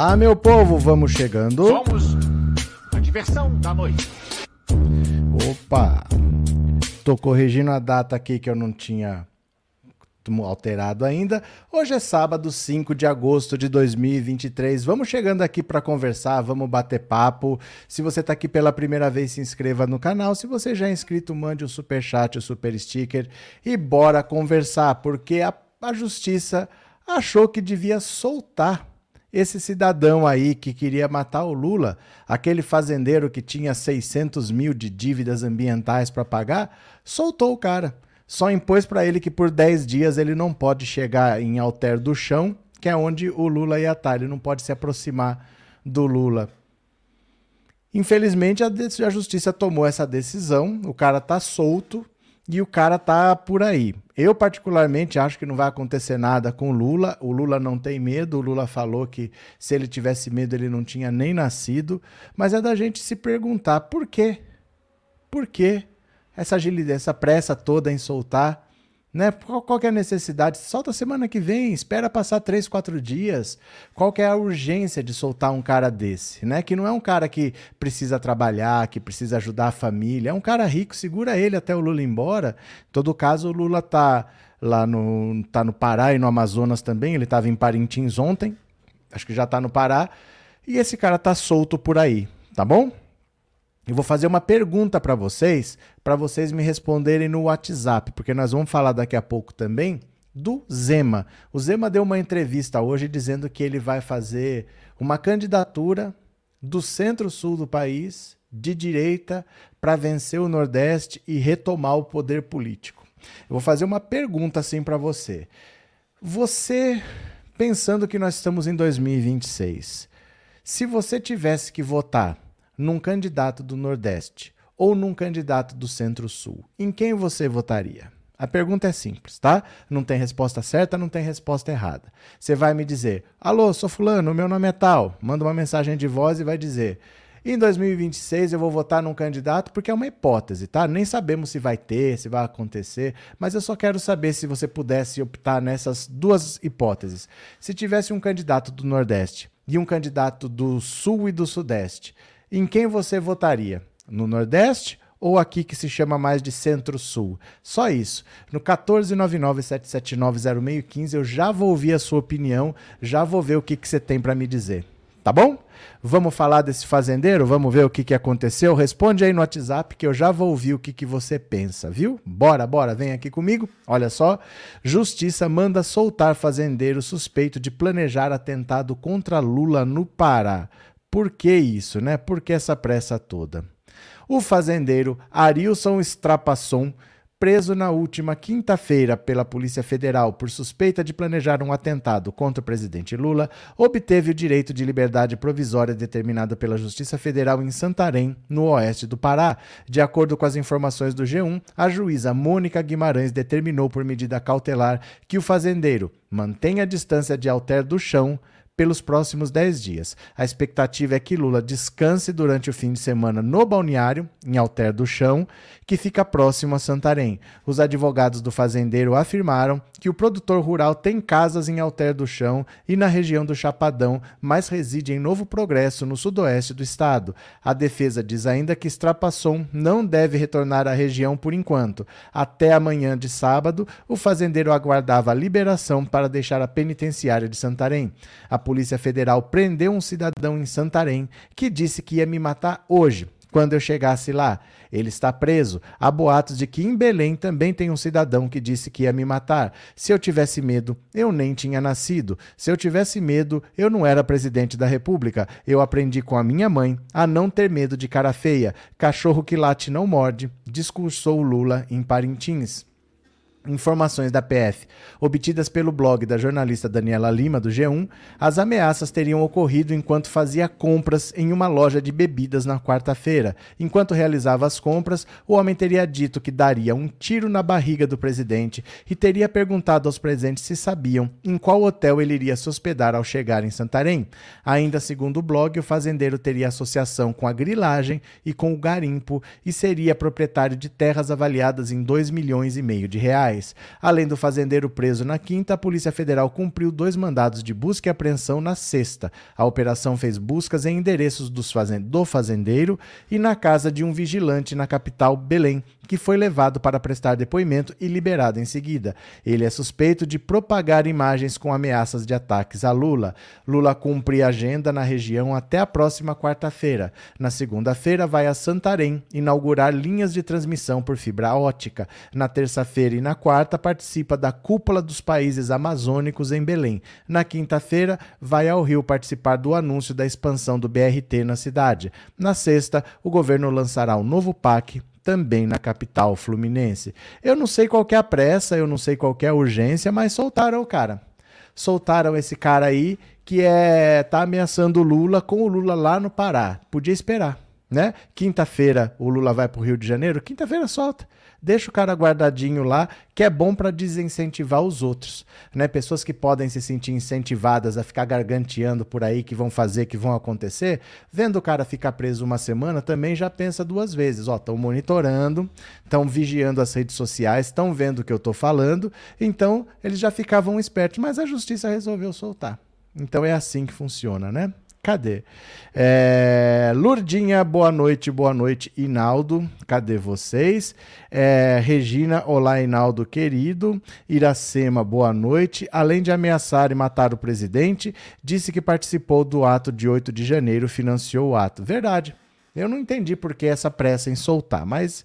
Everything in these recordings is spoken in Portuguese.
Olá, meu povo, vamos chegando. Somos a diversão da noite. Opa! Tô corrigindo a data aqui que eu não tinha alterado ainda. Hoje é sábado, 5 de agosto de 2023. Vamos chegando aqui para conversar, vamos bater papo. Se você está aqui pela primeira vez, se inscreva no canal. Se você já é inscrito, mande o super chat, o super sticker e bora conversar, porque a, a justiça achou que devia soltar esse cidadão aí que queria matar o Lula, aquele fazendeiro que tinha 600 mil de dívidas ambientais para pagar, soltou o cara só impôs para ele que por 10 dias ele não pode chegar em Alter do Chão, que é onde o Lula ia estar. Ele não pode se aproximar do Lula. Infelizmente, a, justiça tomou essa decisão. O cara tá solto e o cara tá por aí. Eu, particularmente, acho que não vai acontecer nada com o Lula. O Lula não tem medo. O Lula falou que se ele tivesse medo, ele não tinha nem nascido. Mas é da gente se perguntar por quê? Por quê? essa agilidade, essa pressa toda em soltar. Né? Qual, qual é a necessidade? Solta semana que vem, espera passar três, quatro dias. Qual é a urgência de soltar um cara desse? Né? Que não é um cara que precisa trabalhar, que precisa ajudar a família. É um cara rico, segura ele até o Lula ir embora. Em todo caso, o Lula tá lá no, tá no Pará e no Amazonas também. Ele estava em Parintins ontem, acho que já está no Pará. E esse cara tá solto por aí, tá bom? Eu vou fazer uma pergunta para vocês, para vocês me responderem no WhatsApp, porque nós vamos falar daqui a pouco também do Zema. O Zema deu uma entrevista hoje dizendo que ele vai fazer uma candidatura do centro-sul do país, de direita, para vencer o Nordeste e retomar o poder político. Eu vou fazer uma pergunta assim para você. Você, pensando que nós estamos em 2026, se você tivesse que votar num candidato do Nordeste ou num candidato do Centro-Sul, em quem você votaria? A pergunta é simples, tá? Não tem resposta certa, não tem resposta errada. Você vai me dizer: Alô, sou Fulano, meu nome é tal. Manda uma mensagem de voz e vai dizer: Em 2026 eu vou votar num candidato porque é uma hipótese, tá? Nem sabemos se vai ter, se vai acontecer, mas eu só quero saber se você pudesse optar nessas duas hipóteses. Se tivesse um candidato do Nordeste e um candidato do Sul e do Sudeste, em quem você votaria? No Nordeste ou aqui que se chama mais de Centro-Sul? Só isso. No 14997790615 eu já vou ouvir a sua opinião, já vou ver o que, que você tem para me dizer. Tá bom? Vamos falar desse fazendeiro? Vamos ver o que, que aconteceu? Responde aí no WhatsApp que eu já vou ouvir o que, que você pensa, viu? Bora, bora, vem aqui comigo. Olha só. Justiça manda soltar fazendeiro suspeito de planejar atentado contra Lula no Pará. Por que isso, né? Por que essa pressa toda? O fazendeiro Arilson Strapasson, preso na última quinta-feira pela Polícia Federal por suspeita de planejar um atentado contra o presidente Lula, obteve o direito de liberdade provisória determinado pela Justiça Federal em Santarém, no oeste do Pará. De acordo com as informações do G1, a juíza Mônica Guimarães determinou por medida cautelar que o fazendeiro mantenha a distância de alter do chão pelos próximos 10 dias. A expectativa é que Lula descanse durante o fim de semana no balneário, em Alter do Chão, que fica próximo a Santarém. Os advogados do fazendeiro afirmaram que o produtor rural tem casas em Alter do Chão e na região do Chapadão, mas reside em Novo Progresso, no sudoeste do estado. A defesa diz ainda que Strapasson não deve retornar à região por enquanto. Até amanhã de sábado, o fazendeiro aguardava a liberação para deixar a penitenciária de Santarém. A Polícia Federal prendeu um cidadão em Santarém que disse que ia me matar hoje, quando eu chegasse lá. Ele está preso. Há boatos de que em Belém também tem um cidadão que disse que ia me matar. Se eu tivesse medo, eu nem tinha nascido. Se eu tivesse medo, eu não era presidente da República. Eu aprendi com a minha mãe a não ter medo de cara feia. Cachorro que late não morde, discursou Lula em Parintins. Informações da PF obtidas pelo blog da jornalista Daniela Lima, do G1, as ameaças teriam ocorrido enquanto fazia compras em uma loja de bebidas na quarta-feira. Enquanto realizava as compras, o homem teria dito que daria um tiro na barriga do presidente e teria perguntado aos presentes se sabiam em qual hotel ele iria se hospedar ao chegar em Santarém. Ainda segundo o blog, o fazendeiro teria associação com a grilagem e com o garimpo e seria proprietário de terras avaliadas em 2 milhões e meio de reais. Reais. Além do fazendeiro preso na quinta, a Polícia Federal cumpriu dois mandados de busca e apreensão na sexta. A operação fez buscas em endereços do fazendeiro e na casa de um vigilante na capital Belém, que foi levado para prestar depoimento e liberado em seguida. Ele é suspeito de propagar imagens com ameaças de ataques a Lula. Lula cumpre agenda na região até a próxima quarta-feira. Na segunda-feira, vai a Santarém inaugurar linhas de transmissão por fibra ótica. Na terça-feira e na quarta, participa da Cúpula dos Países Amazônicos em Belém. Na quinta-feira, vai ao Rio participar do anúncio da expansão do BRT na cidade. Na sexta, o governo lançará o novo PAC também na capital fluminense. Eu não sei qual é a pressa, eu não sei qual é a urgência, mas soltaram o cara. Soltaram esse cara aí que é tá ameaçando o Lula com o Lula lá no Pará. Podia esperar, né? Quinta-feira o Lula vai para o Rio de Janeiro, quinta-feira solta. Deixa o cara guardadinho lá, que é bom para desincentivar os outros, né? Pessoas que podem se sentir incentivadas a ficar garganteando por aí que vão fazer, que vão acontecer, vendo o cara ficar preso uma semana, também já pensa duas vezes, ó, estão monitorando, estão vigiando as redes sociais, estão vendo o que eu estou falando, então eles já ficavam espertos, mas a justiça resolveu soltar. Então é assim que funciona, né? Cadê? É, Lurdinha, boa noite, boa noite, Inaldo. Cadê vocês? É, Regina, olá, Inaldo querido. Iracema, boa noite. Além de ameaçar e matar o presidente, disse que participou do ato de 8 de janeiro, financiou o ato. Verdade. Eu não entendi por que essa pressa em soltar, mas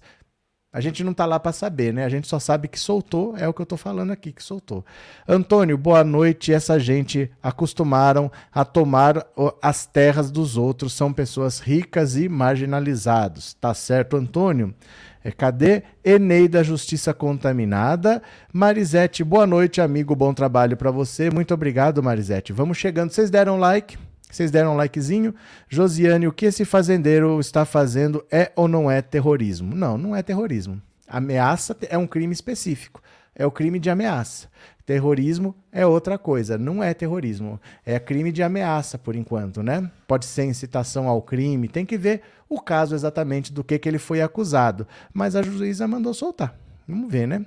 a gente não está lá para saber, né? A gente só sabe que soltou, é o que eu estou falando aqui, que soltou. Antônio, boa noite. Essa gente acostumaram a tomar as terras dos outros, são pessoas ricas e marginalizados. Tá certo, Antônio? É, cadê? Eneida Justiça Contaminada. Marisete, boa noite, amigo. Bom trabalho para você. Muito obrigado, Marisete. Vamos chegando. Vocês deram like? Vocês deram um likezinho? Josiane, o que esse fazendeiro está fazendo é ou não é terrorismo? Não, não é terrorismo. Ameaça é um crime específico. É o crime de ameaça. Terrorismo é outra coisa, não é terrorismo. É crime de ameaça, por enquanto, né? Pode ser incitação ao crime, tem que ver o caso exatamente do que, que ele foi acusado. Mas a juíza mandou soltar. Vamos ver, né?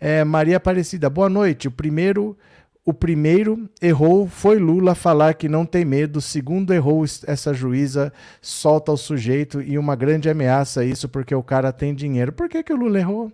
É, Maria Aparecida, boa noite. O primeiro o primeiro errou foi Lula falar que não tem medo. O segundo errou essa juíza, solta o sujeito e uma grande ameaça isso porque o cara tem dinheiro. Por que, que o Lula errou?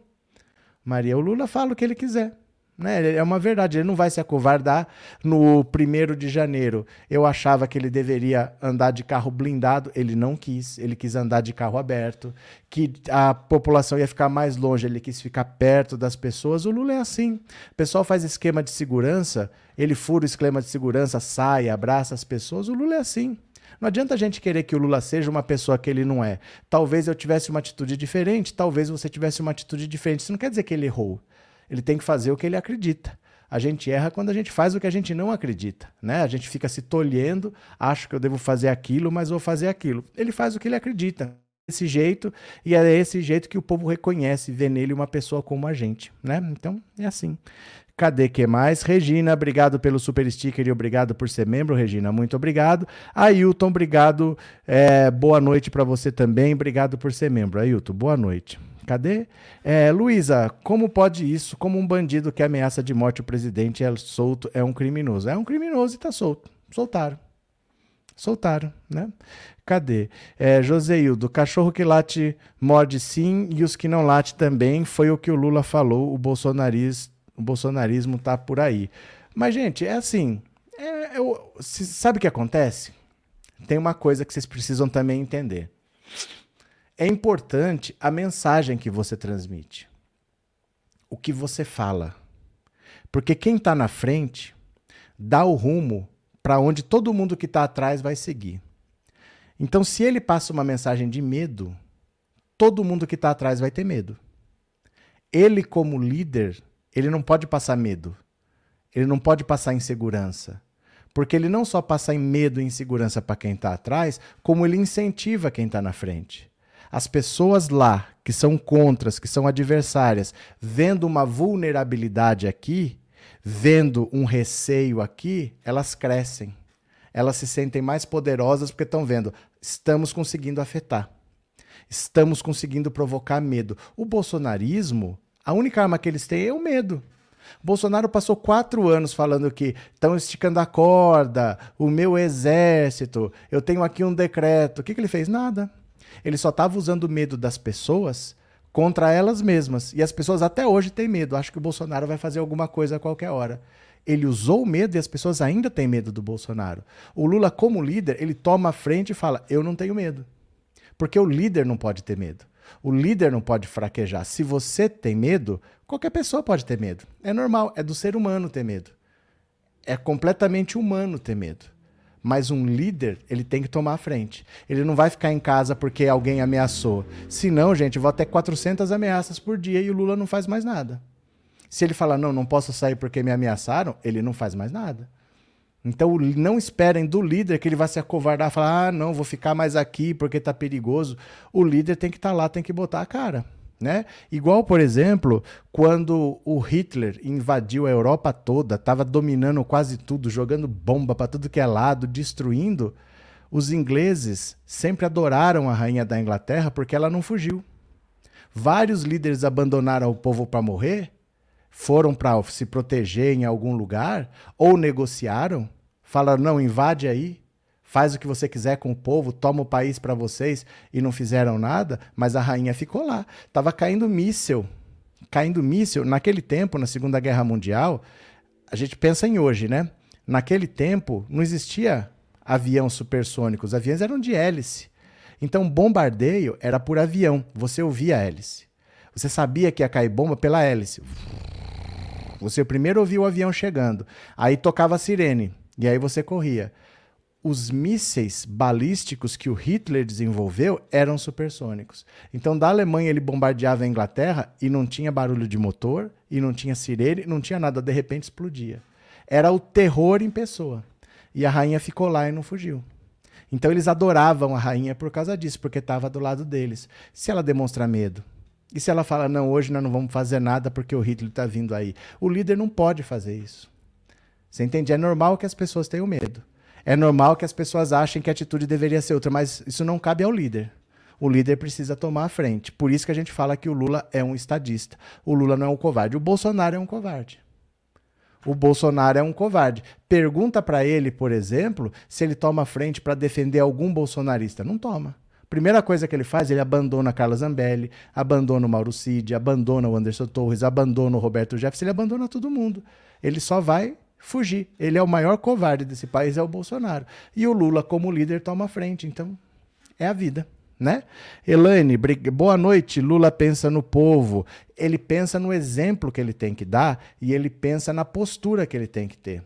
Maria, o Lula fala o que ele quiser. Né? É uma verdade, ele não vai se acovardar. No primeiro de janeiro, eu achava que ele deveria andar de carro blindado, ele não quis, ele quis andar de carro aberto, que a população ia ficar mais longe, ele quis ficar perto das pessoas. O Lula é assim. O pessoal faz esquema de segurança, ele fura o esquema de segurança, sai, abraça as pessoas. O Lula é assim. Não adianta a gente querer que o Lula seja uma pessoa que ele não é. Talvez eu tivesse uma atitude diferente, talvez você tivesse uma atitude diferente. Isso não quer dizer que ele errou ele tem que fazer o que ele acredita. A gente erra quando a gente faz o que a gente não acredita, né? A gente fica se tolhendo, acho que eu devo fazer aquilo, mas vou fazer aquilo. Ele faz o que ele acredita, desse jeito, e é esse jeito que o povo reconhece, vê nele uma pessoa como a gente, né? Então, é assim. Cadê que mais? Regina, obrigado pelo super sticker e obrigado por ser membro, Regina. Muito obrigado. Ailton, obrigado. É, boa noite para você também. Obrigado por ser membro. Ailton, boa noite. Cadê? É, Luísa, como pode isso? Como um bandido que ameaça de morte o presidente é solto, é um criminoso. É um criminoso e tá solto. Soltaram. Soltaram, né? Cadê? É, Joseildo, cachorro que late morde sim e os que não late também, foi o que o Lula falou, o, bolsonarismo, o bolsonarismo tá por aí. Mas, gente, é assim, é, eu, sabe o que acontece? Tem uma coisa que vocês precisam também entender é importante a mensagem que você transmite, o que você fala. Porque quem está na frente dá o rumo para onde todo mundo que está atrás vai seguir. Então, se ele passa uma mensagem de medo, todo mundo que está atrás vai ter medo. Ele, como líder, ele não pode passar medo. Ele não pode passar insegurança. Porque ele não só passa em medo e insegurança para quem está atrás, como ele incentiva quem está na frente as pessoas lá que são contras, que são adversárias, vendo uma vulnerabilidade aqui, vendo um receio aqui, elas crescem. Elas se sentem mais poderosas porque estão vendo, estamos conseguindo afetar. Estamos conseguindo provocar medo. O bolsonarismo A única arma que eles têm é o medo. Bolsonaro passou quatro anos falando que estão esticando a corda, o meu exército, eu tenho aqui um decreto. O que, que ele fez? Nada. Ele só estava usando o medo das pessoas contra elas mesmas. E as pessoas até hoje têm medo. Acho que o Bolsonaro vai fazer alguma coisa a qualquer hora. Ele usou o medo e as pessoas ainda têm medo do Bolsonaro. O Lula, como líder, ele toma a frente e fala: Eu não tenho medo. Porque o líder não pode ter medo. O líder não pode fraquejar. Se você tem medo, qualquer pessoa pode ter medo. É normal, é do ser humano ter medo. É completamente humano ter medo. Mas um líder, ele tem que tomar a frente. Ele não vai ficar em casa porque alguém ameaçou. Senão, gente, vou até 400 ameaças por dia e o Lula não faz mais nada. Se ele falar, não, não posso sair porque me ameaçaram, ele não faz mais nada. Então não esperem do líder que ele vai se acovardar e falar: ah, não, vou ficar mais aqui porque tá perigoso. O líder tem que estar tá lá, tem que botar a cara. Né? Igual, por exemplo, quando o Hitler invadiu a Europa toda, estava dominando quase tudo, jogando bomba para tudo que é lado, destruindo, os ingleses sempre adoraram a rainha da Inglaterra porque ela não fugiu. Vários líderes abandonaram o povo para morrer, foram para se proteger em algum lugar ou negociaram fala: não, invade aí, faz o que você quiser com o povo, toma o país para vocês e não fizeram nada, mas a rainha ficou lá. Tava caindo míssil. Caindo míssil. Naquele tempo, na Segunda Guerra Mundial, a gente pensa em hoje, né? Naquele tempo, não existia avião supersônico, os aviões eram de hélice. Então, bombardeio era por avião, você ouvia a hélice. Você sabia que ia cair bomba pela hélice. Você primeiro ouvia o avião chegando, aí tocava a sirene. E aí você corria. Os mísseis balísticos que o Hitler desenvolveu eram supersônicos. Então, da Alemanha, ele bombardeava a Inglaterra e não tinha barulho de motor, e não tinha sirene, não tinha nada, de repente explodia. Era o terror em pessoa. E a rainha ficou lá e não fugiu. Então, eles adoravam a rainha por causa disso, porque estava do lado deles. Se ela demonstra medo, e se ela fala, não, hoje nós não vamos fazer nada porque o Hitler está vindo aí? O líder não pode fazer isso. Você entende? É normal que as pessoas tenham medo. É normal que as pessoas achem que a atitude deveria ser outra, mas isso não cabe ao líder. O líder precisa tomar a frente. Por isso que a gente fala que o Lula é um estadista. O Lula não é um covarde. O Bolsonaro é um covarde. O Bolsonaro é um covarde. Pergunta para ele, por exemplo, se ele toma frente para defender algum bolsonarista. Não toma. Primeira coisa que ele faz, ele abandona Carla Zambelli, abandona o Mauro Cid, abandona o Anderson Torres, abandona o Roberto Jefferson, ele abandona todo mundo. Ele só vai fugir. Ele é o maior covarde desse país, é o Bolsonaro. E o Lula, como líder, toma frente. Então, é a vida. Né? Elaine, boa noite. Lula pensa no povo. Ele pensa no exemplo que ele tem que dar e ele pensa na postura que ele tem que ter.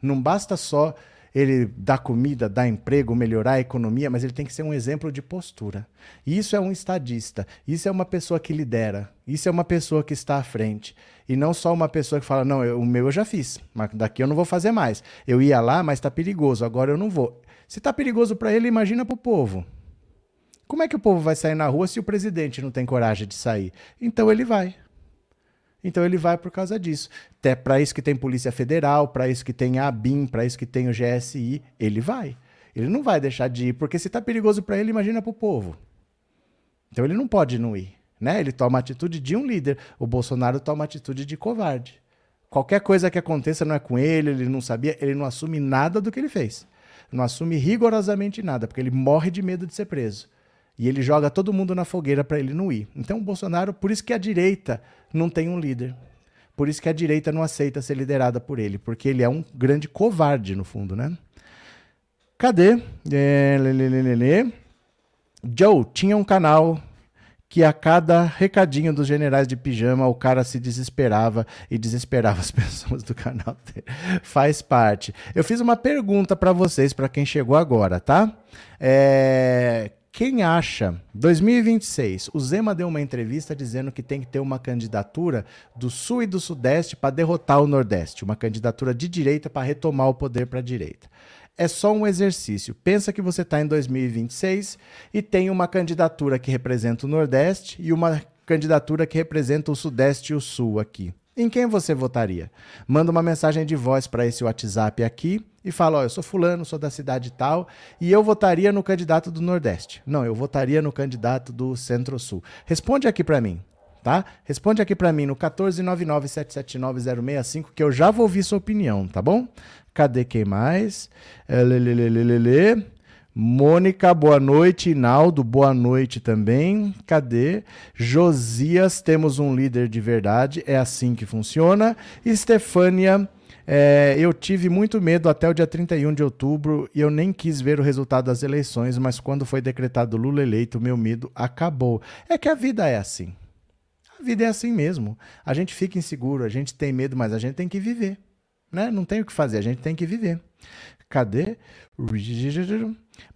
Não basta só ele dar comida, dar emprego, melhorar a economia, mas ele tem que ser um exemplo de postura. Isso é um estadista, isso é uma pessoa que lidera, isso é uma pessoa que está à frente. E não só uma pessoa que fala, não, eu, o meu eu já fiz, mas daqui eu não vou fazer mais. Eu ia lá, mas está perigoso, agora eu não vou. Se está perigoso para ele, imagina para o povo. Como é que o povo vai sair na rua se o presidente não tem coragem de sair? Então ele vai. Então ele vai por causa disso. Até para isso que tem Polícia Federal, para isso que tem a ABIN, para isso que tem o GSI, ele vai. Ele não vai deixar de ir, porque se está perigoso para ele, imagina para o povo. Então ele não pode não ir. Né? Ele toma a atitude de um líder. O Bolsonaro toma a atitude de covarde. Qualquer coisa que aconteça não é com ele, ele não sabia, ele não assume nada do que ele fez. Não assume rigorosamente nada, porque ele morre de medo de ser preso. E ele joga todo mundo na fogueira para ele não ir. Então o Bolsonaro, por isso que a direita não tem um líder. Por isso que a direita não aceita ser liderada por ele, porque ele é um grande covarde no fundo, né? Cadê? É, lê, lê, lê, Joe tinha um canal que a cada recadinho dos generais de pijama o cara se desesperava e desesperava as pessoas do canal dele. Faz parte. Eu fiz uma pergunta para vocês, para quem chegou agora, tá? É, quem acha, 2026, o Zema deu uma entrevista dizendo que tem que ter uma candidatura do Sul e do Sudeste para derrotar o Nordeste, uma candidatura de direita para retomar o poder para a direita. É só um exercício. Pensa que você está em 2026 e tem uma candidatura que representa o Nordeste e uma candidatura que representa o Sudeste e o Sul aqui. Em quem você votaria? Manda uma mensagem de voz para esse WhatsApp aqui e fala: Ó, eu sou fulano, sou da cidade tal, e eu votaria no candidato do Nordeste. Não, eu votaria no candidato do Centro-Sul. Responde aqui para mim. tá? Responde aqui para mim no 14997790665 que eu já vou ouvir sua opinião, tá bom? Cadê quem mais? É, Mônica, boa noite. Inaldo, boa noite também. Cadê? Josias, temos um líder de verdade. É assim que funciona. Estefânia, é, eu tive muito medo até o dia 31 de outubro e eu nem quis ver o resultado das eleições, mas quando foi decretado Lula eleito, meu medo acabou. É que a vida é assim. A vida é assim mesmo. A gente fica inseguro, a gente tem medo, mas a gente tem que viver. Né? Não tem o que fazer, a gente tem que viver. Cadê?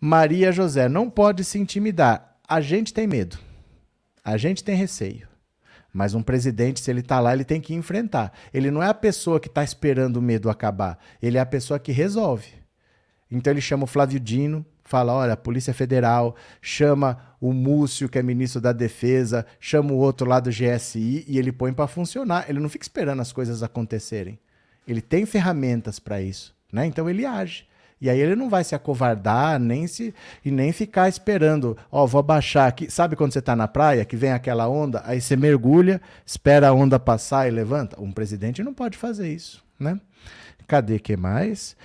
Maria José, não pode se intimidar. A gente tem medo. A gente tem receio. Mas um presidente, se ele está lá, ele tem que enfrentar. Ele não é a pessoa que está esperando o medo acabar. Ele é a pessoa que resolve. Então ele chama o Flávio Dino, fala: olha, a Polícia Federal, chama o Múcio, que é ministro da Defesa, chama o outro lá do GSI e ele põe para funcionar. Ele não fica esperando as coisas acontecerem. Ele tem ferramentas para isso. Né? Então ele age. E aí ele não vai se acovardar nem se e nem ficar esperando, ó, oh, vou baixar aqui. Sabe quando você está na praia, que vem aquela onda, aí você mergulha, espera a onda passar e levanta? Um presidente não pode fazer isso, né? Cadê que mais?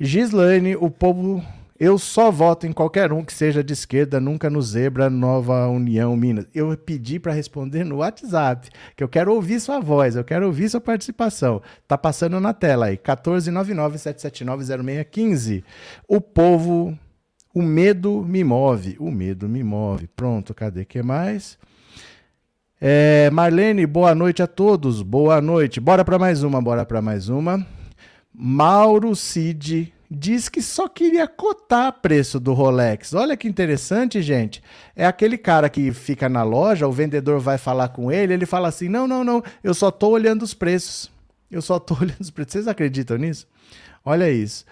Gislaine, o povo eu só voto em qualquer um que seja de esquerda, nunca no Zebra Nova União Minas. Eu pedi para responder no WhatsApp, que eu quero ouvir sua voz, eu quero ouvir sua participação. Tá passando na tela aí, 14997790615. O povo, o medo me move, o medo me move. Pronto, cadê que mais? É, Marlene, boa noite a todos. Boa noite. Bora para mais uma, bora para mais uma. Mauro Cid diz que só queria cotar preço do Rolex. Olha que interessante, gente. É aquele cara que fica na loja, o vendedor vai falar com ele, ele fala assim: não, não, não, eu só estou olhando os preços. Eu só estou olhando os preços. Vocês acreditam nisso? Olha isso.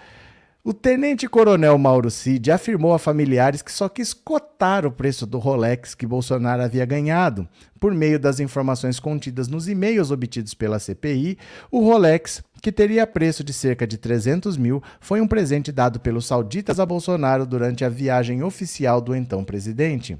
O tenente-coronel Mauro Cid afirmou a familiares que só quis cotar o preço do Rolex que Bolsonaro havia ganhado. Por meio das informações contidas nos e-mails obtidos pela CPI, o Rolex, que teria preço de cerca de 300 mil, foi um presente dado pelos sauditas a Bolsonaro durante a viagem oficial do então presidente.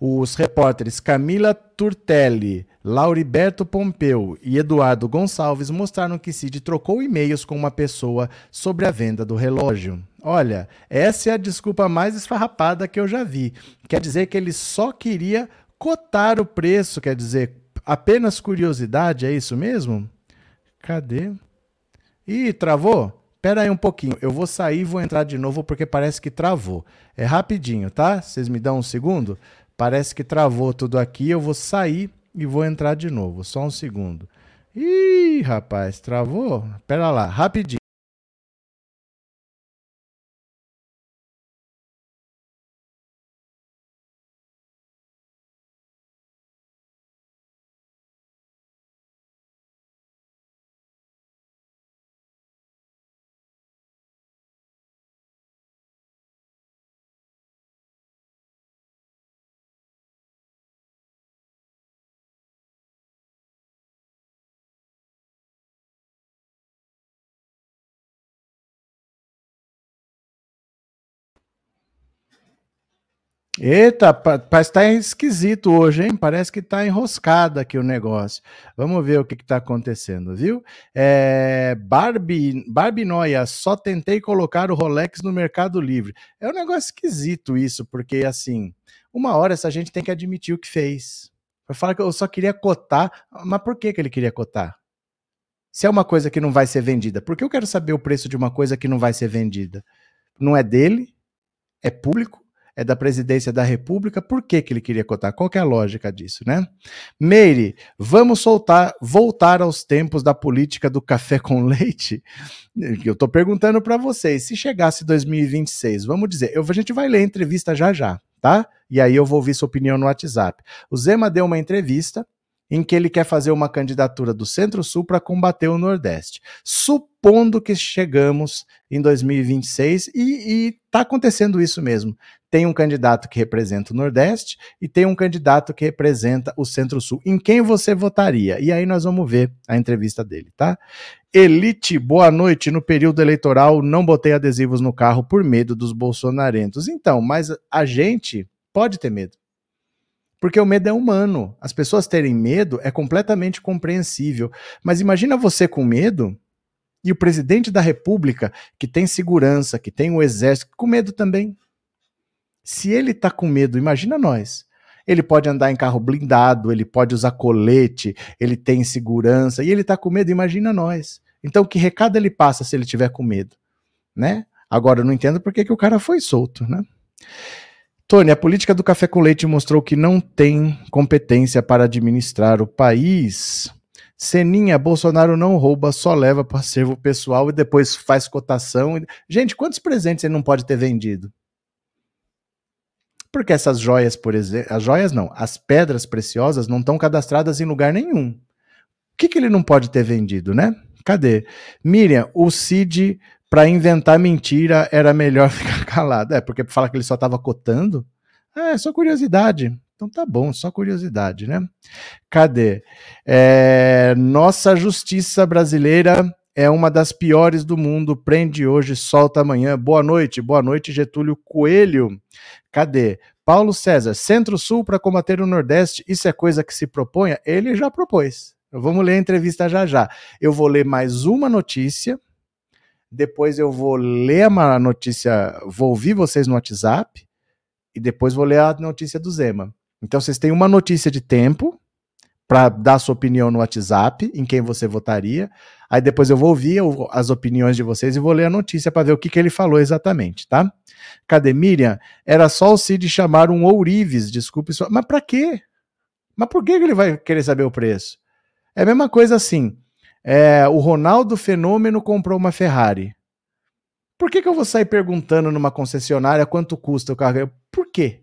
Os repórteres Camila Turtelli, Lauriberto Pompeu e Eduardo Gonçalves mostraram que Cid trocou e-mails com uma pessoa sobre a venda do relógio. Olha, essa é a desculpa mais esfarrapada que eu já vi. Quer dizer que ele só queria cotar o preço, quer dizer, apenas curiosidade, é isso mesmo? Cadê? Ih, travou? Pera aí um pouquinho, eu vou sair e vou entrar de novo porque parece que travou. É rapidinho, tá? Vocês me dão um segundo? Parece que travou tudo aqui. Eu vou sair e vou entrar de novo. Só um segundo. Ih, rapaz, travou? Pera lá, rapidinho. Eita, parece que tá esquisito hoje, hein? Parece que tá enroscado aqui o negócio. Vamos ver o que, que tá acontecendo, viu? É, Barbie, Barbie Noia, só tentei colocar o Rolex no Mercado Livre. É um negócio esquisito isso, porque assim, uma hora essa gente tem que admitir o que fez. Vai falar que eu só queria cotar, mas por que, que ele queria cotar? Se é uma coisa que não vai ser vendida, por que eu quero saber o preço de uma coisa que não vai ser vendida? Não é dele? É público? É da presidência da República, por que, que ele queria cotar? Qual é a lógica disso, né? Meire, vamos soltar, voltar aos tempos da política do café com leite? Eu estou perguntando para vocês, se chegasse 2026, vamos dizer, eu, a gente vai ler a entrevista já já, tá? E aí eu vou ouvir sua opinião no WhatsApp. O Zema deu uma entrevista em que ele quer fazer uma candidatura do Centro-Sul para combater o Nordeste. Supondo que chegamos em 2026 e está acontecendo isso mesmo. Tem um candidato que representa o Nordeste e tem um candidato que representa o Centro-Sul. Em quem você votaria? E aí nós vamos ver a entrevista dele, tá? Elite, boa noite. No período eleitoral não botei adesivos no carro por medo dos bolsonarentos. Então, mas a gente pode ter medo. Porque o medo é humano. As pessoas terem medo é completamente compreensível. Mas imagina você com medo e o presidente da República, que tem segurança, que tem o exército, com medo também. Se ele tá com medo, imagina nós. Ele pode andar em carro blindado, ele pode usar colete, ele tem segurança e ele tá com medo, imagina nós. Então, que recado ele passa se ele tiver com medo, né? Agora, eu não entendo por que, que o cara foi solto, né? Tony, a política do café com leite mostrou que não tem competência para administrar o país. Seninha, Bolsonaro não rouba, só leva para servo pessoal e depois faz cotação. Gente, quantos presentes ele não pode ter vendido? Porque essas joias, por exemplo, as joias não, as pedras preciosas não estão cadastradas em lugar nenhum. O que, que ele não pode ter vendido, né? Cadê? Miriam, o Cid para inventar mentira era melhor ficar calado. É, porque fala que ele só estava cotando. É, só curiosidade. Então tá bom, só curiosidade, né? Cadê? É, nossa justiça brasileira é uma das piores do mundo. Prende hoje, solta amanhã. Boa noite, boa noite, Getúlio Coelho. Cadê? Paulo César, Centro-Sul para combater o Nordeste, isso é coisa que se proponha? Ele já propôs. Vamos ler a entrevista já já. Eu vou ler mais uma notícia depois eu vou ler uma notícia, vou ouvir vocês no WhatsApp e depois vou ler a notícia do Zema. Então vocês têm uma notícia de tempo para dar sua opinião no WhatsApp, em quem você votaria. Aí depois eu vou ouvir as opiniões de vocês e vou ler a notícia para ver o que, que ele falou exatamente, tá? Cadê Miriam? Era só o Cid chamar um ourives, desculpe. Mas para quê? Mas por que ele vai querer saber o preço? É a mesma coisa assim. É, o Ronaldo Fenômeno comprou uma Ferrari. Por que, que eu vou sair perguntando numa concessionária quanto custa o carro? Por quê?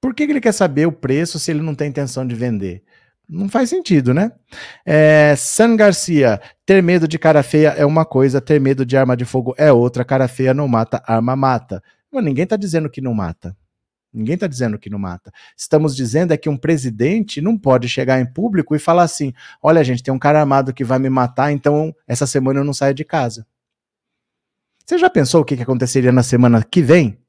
Por que, que ele quer saber o preço se ele não tem intenção de vender? Não faz sentido, né? É, San Garcia, ter medo de cara feia é uma coisa, ter medo de arma de fogo é outra. Cara feia não mata, arma mata. Mas ninguém tá dizendo que não mata. Ninguém está dizendo que não mata. Estamos dizendo é que um presidente não pode chegar em público e falar assim: olha, gente, tem um cara armado que vai me matar, então essa semana eu não saio de casa. Você já pensou o que, que aconteceria na semana que vem?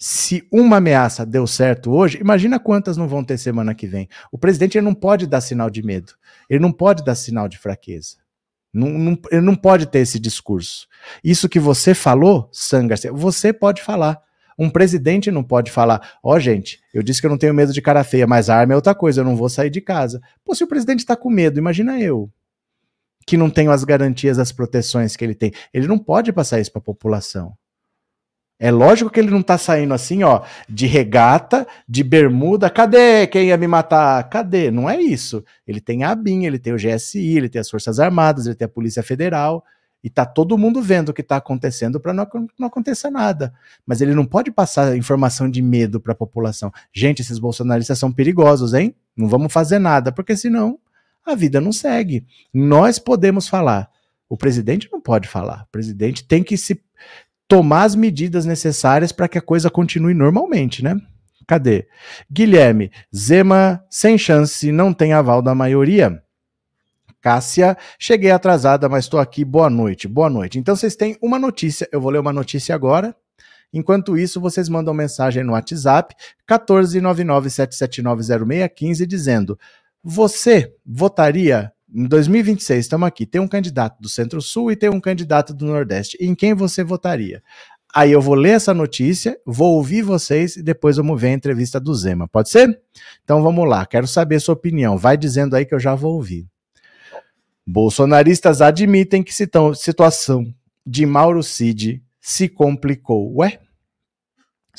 Se uma ameaça deu certo hoje, imagina quantas não vão ter semana que vem. O presidente ele não pode dar sinal de medo, ele não pode dar sinal de fraqueza. Não, não, ele não pode ter esse discurso. Isso que você falou, Sanga, você pode falar. Um presidente não pode falar: ó, oh, gente, eu disse que eu não tenho medo de cara feia, mas a arma é outra coisa, eu não vou sair de casa. Pô, se o presidente está com medo, imagina eu, que não tenho as garantias, as proteções que ele tem. Ele não pode passar isso para a população. É lógico que ele não tá saindo assim, ó, de regata, de bermuda. Cadê quem ia me matar? Cadê? Não é isso. Ele tem a ABIN, ele tem o GSI, ele tem as Forças Armadas, ele tem a Polícia Federal. E tá todo mundo vendo o que está acontecendo para não, não aconteça nada. Mas ele não pode passar informação de medo para a população. Gente, esses bolsonaristas são perigosos, hein? Não vamos fazer nada, porque senão a vida não segue. Nós podemos falar. O presidente não pode falar. O presidente tem que se tomar as medidas necessárias para que a coisa continue normalmente, né? Cadê? Guilherme, Zema sem chance, não tem aval da maioria. Cássia. Cheguei atrasada, mas estou aqui. Boa noite, boa noite. Então vocês têm uma notícia, eu vou ler uma notícia agora. Enquanto isso, vocês mandam mensagem no WhatsApp 14997790615 dizendo: Você votaria em 2026? Estamos aqui. Tem um candidato do Centro-Sul e tem um candidato do Nordeste. Em quem você votaria? Aí eu vou ler essa notícia, vou ouvir vocês e depois vamos ver a entrevista do Zema. Pode ser? Então vamos lá, quero saber sua opinião. Vai dizendo aí que eu já vou ouvir. Bolsonaristas admitem que situação de Mauro Cid se complicou. Ué?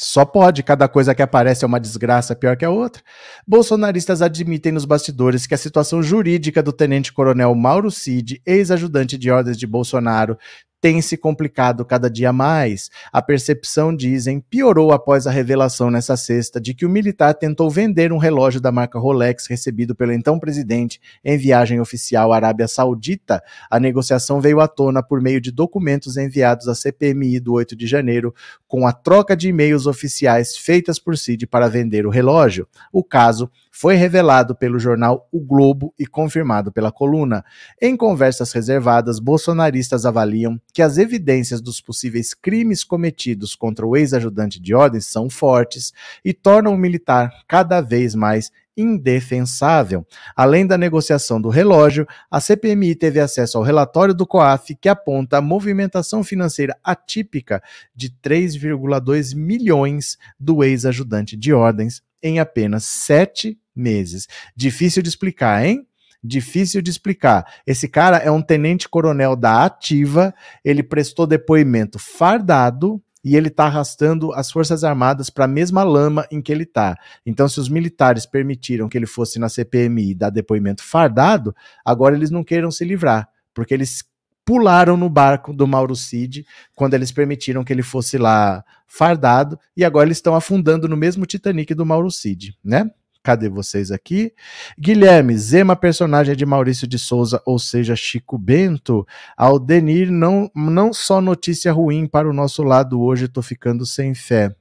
Só pode, cada coisa que aparece é uma desgraça pior que a outra. Bolsonaristas admitem nos bastidores que a situação jurídica do tenente-coronel Mauro Cid, ex-ajudante de ordens de Bolsonaro, tem se complicado cada dia mais. A percepção, dizem, piorou após a revelação nessa sexta de que o militar tentou vender um relógio da marca Rolex recebido pelo então presidente em viagem oficial à Arábia Saudita. A negociação veio à tona por meio de documentos enviados à CPMI do 8 de janeiro, com a troca de e-mails oficiais feitas por Cid para vender o relógio. O caso foi revelado pelo jornal O Globo e confirmado pela coluna. Em conversas reservadas, bolsonaristas avaliam que as evidências dos possíveis crimes cometidos contra o ex-ajudante de ordens são fortes e tornam o militar cada vez mais indefensável. Além da negociação do relógio, a CPMI teve acesso ao relatório do COAF que aponta a movimentação financeira atípica de 3,2 milhões do ex-ajudante de ordens em apenas sete meses. Difícil de explicar, hein? Difícil de explicar. Esse cara é um tenente-coronel da Ativa, ele prestou depoimento fardado, e ele está arrastando as Forças Armadas para a mesma lama em que ele está. Então, se os militares permitiram que ele fosse na CPMI dar depoimento fardado, agora eles não queiram se livrar, porque eles pularam no barco do Mauro Cid quando eles permitiram que ele fosse lá fardado, e agora eles estão afundando no mesmo Titanic do Mauro Cid, né? Cadê vocês aqui? Guilherme, Zema, personagem de Maurício de Souza, ou seja, Chico Bento. Aldenir, não, não só notícia ruim para o nosso lado hoje, estou ficando sem fé.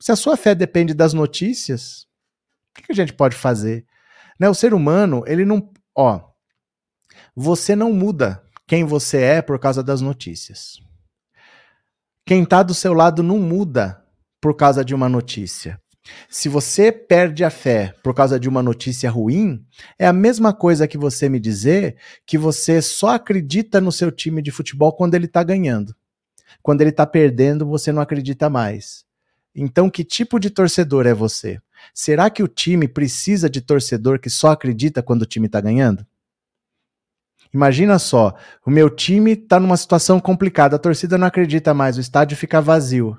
Se a sua fé depende das notícias, o que a gente pode fazer? Né, o ser humano, ele não. Ó, você não muda quem você é por causa das notícias. Quem está do seu lado não muda por causa de uma notícia. Se você perde a fé por causa de uma notícia ruim, é a mesma coisa que você me dizer que você só acredita no seu time de futebol quando ele está ganhando. Quando ele está perdendo, você não acredita mais. Então, que tipo de torcedor é você? Será que o time precisa de torcedor que só acredita quando o time está ganhando? Imagina só, o meu time está numa situação complicada, a torcida não acredita mais, o estádio fica vazio.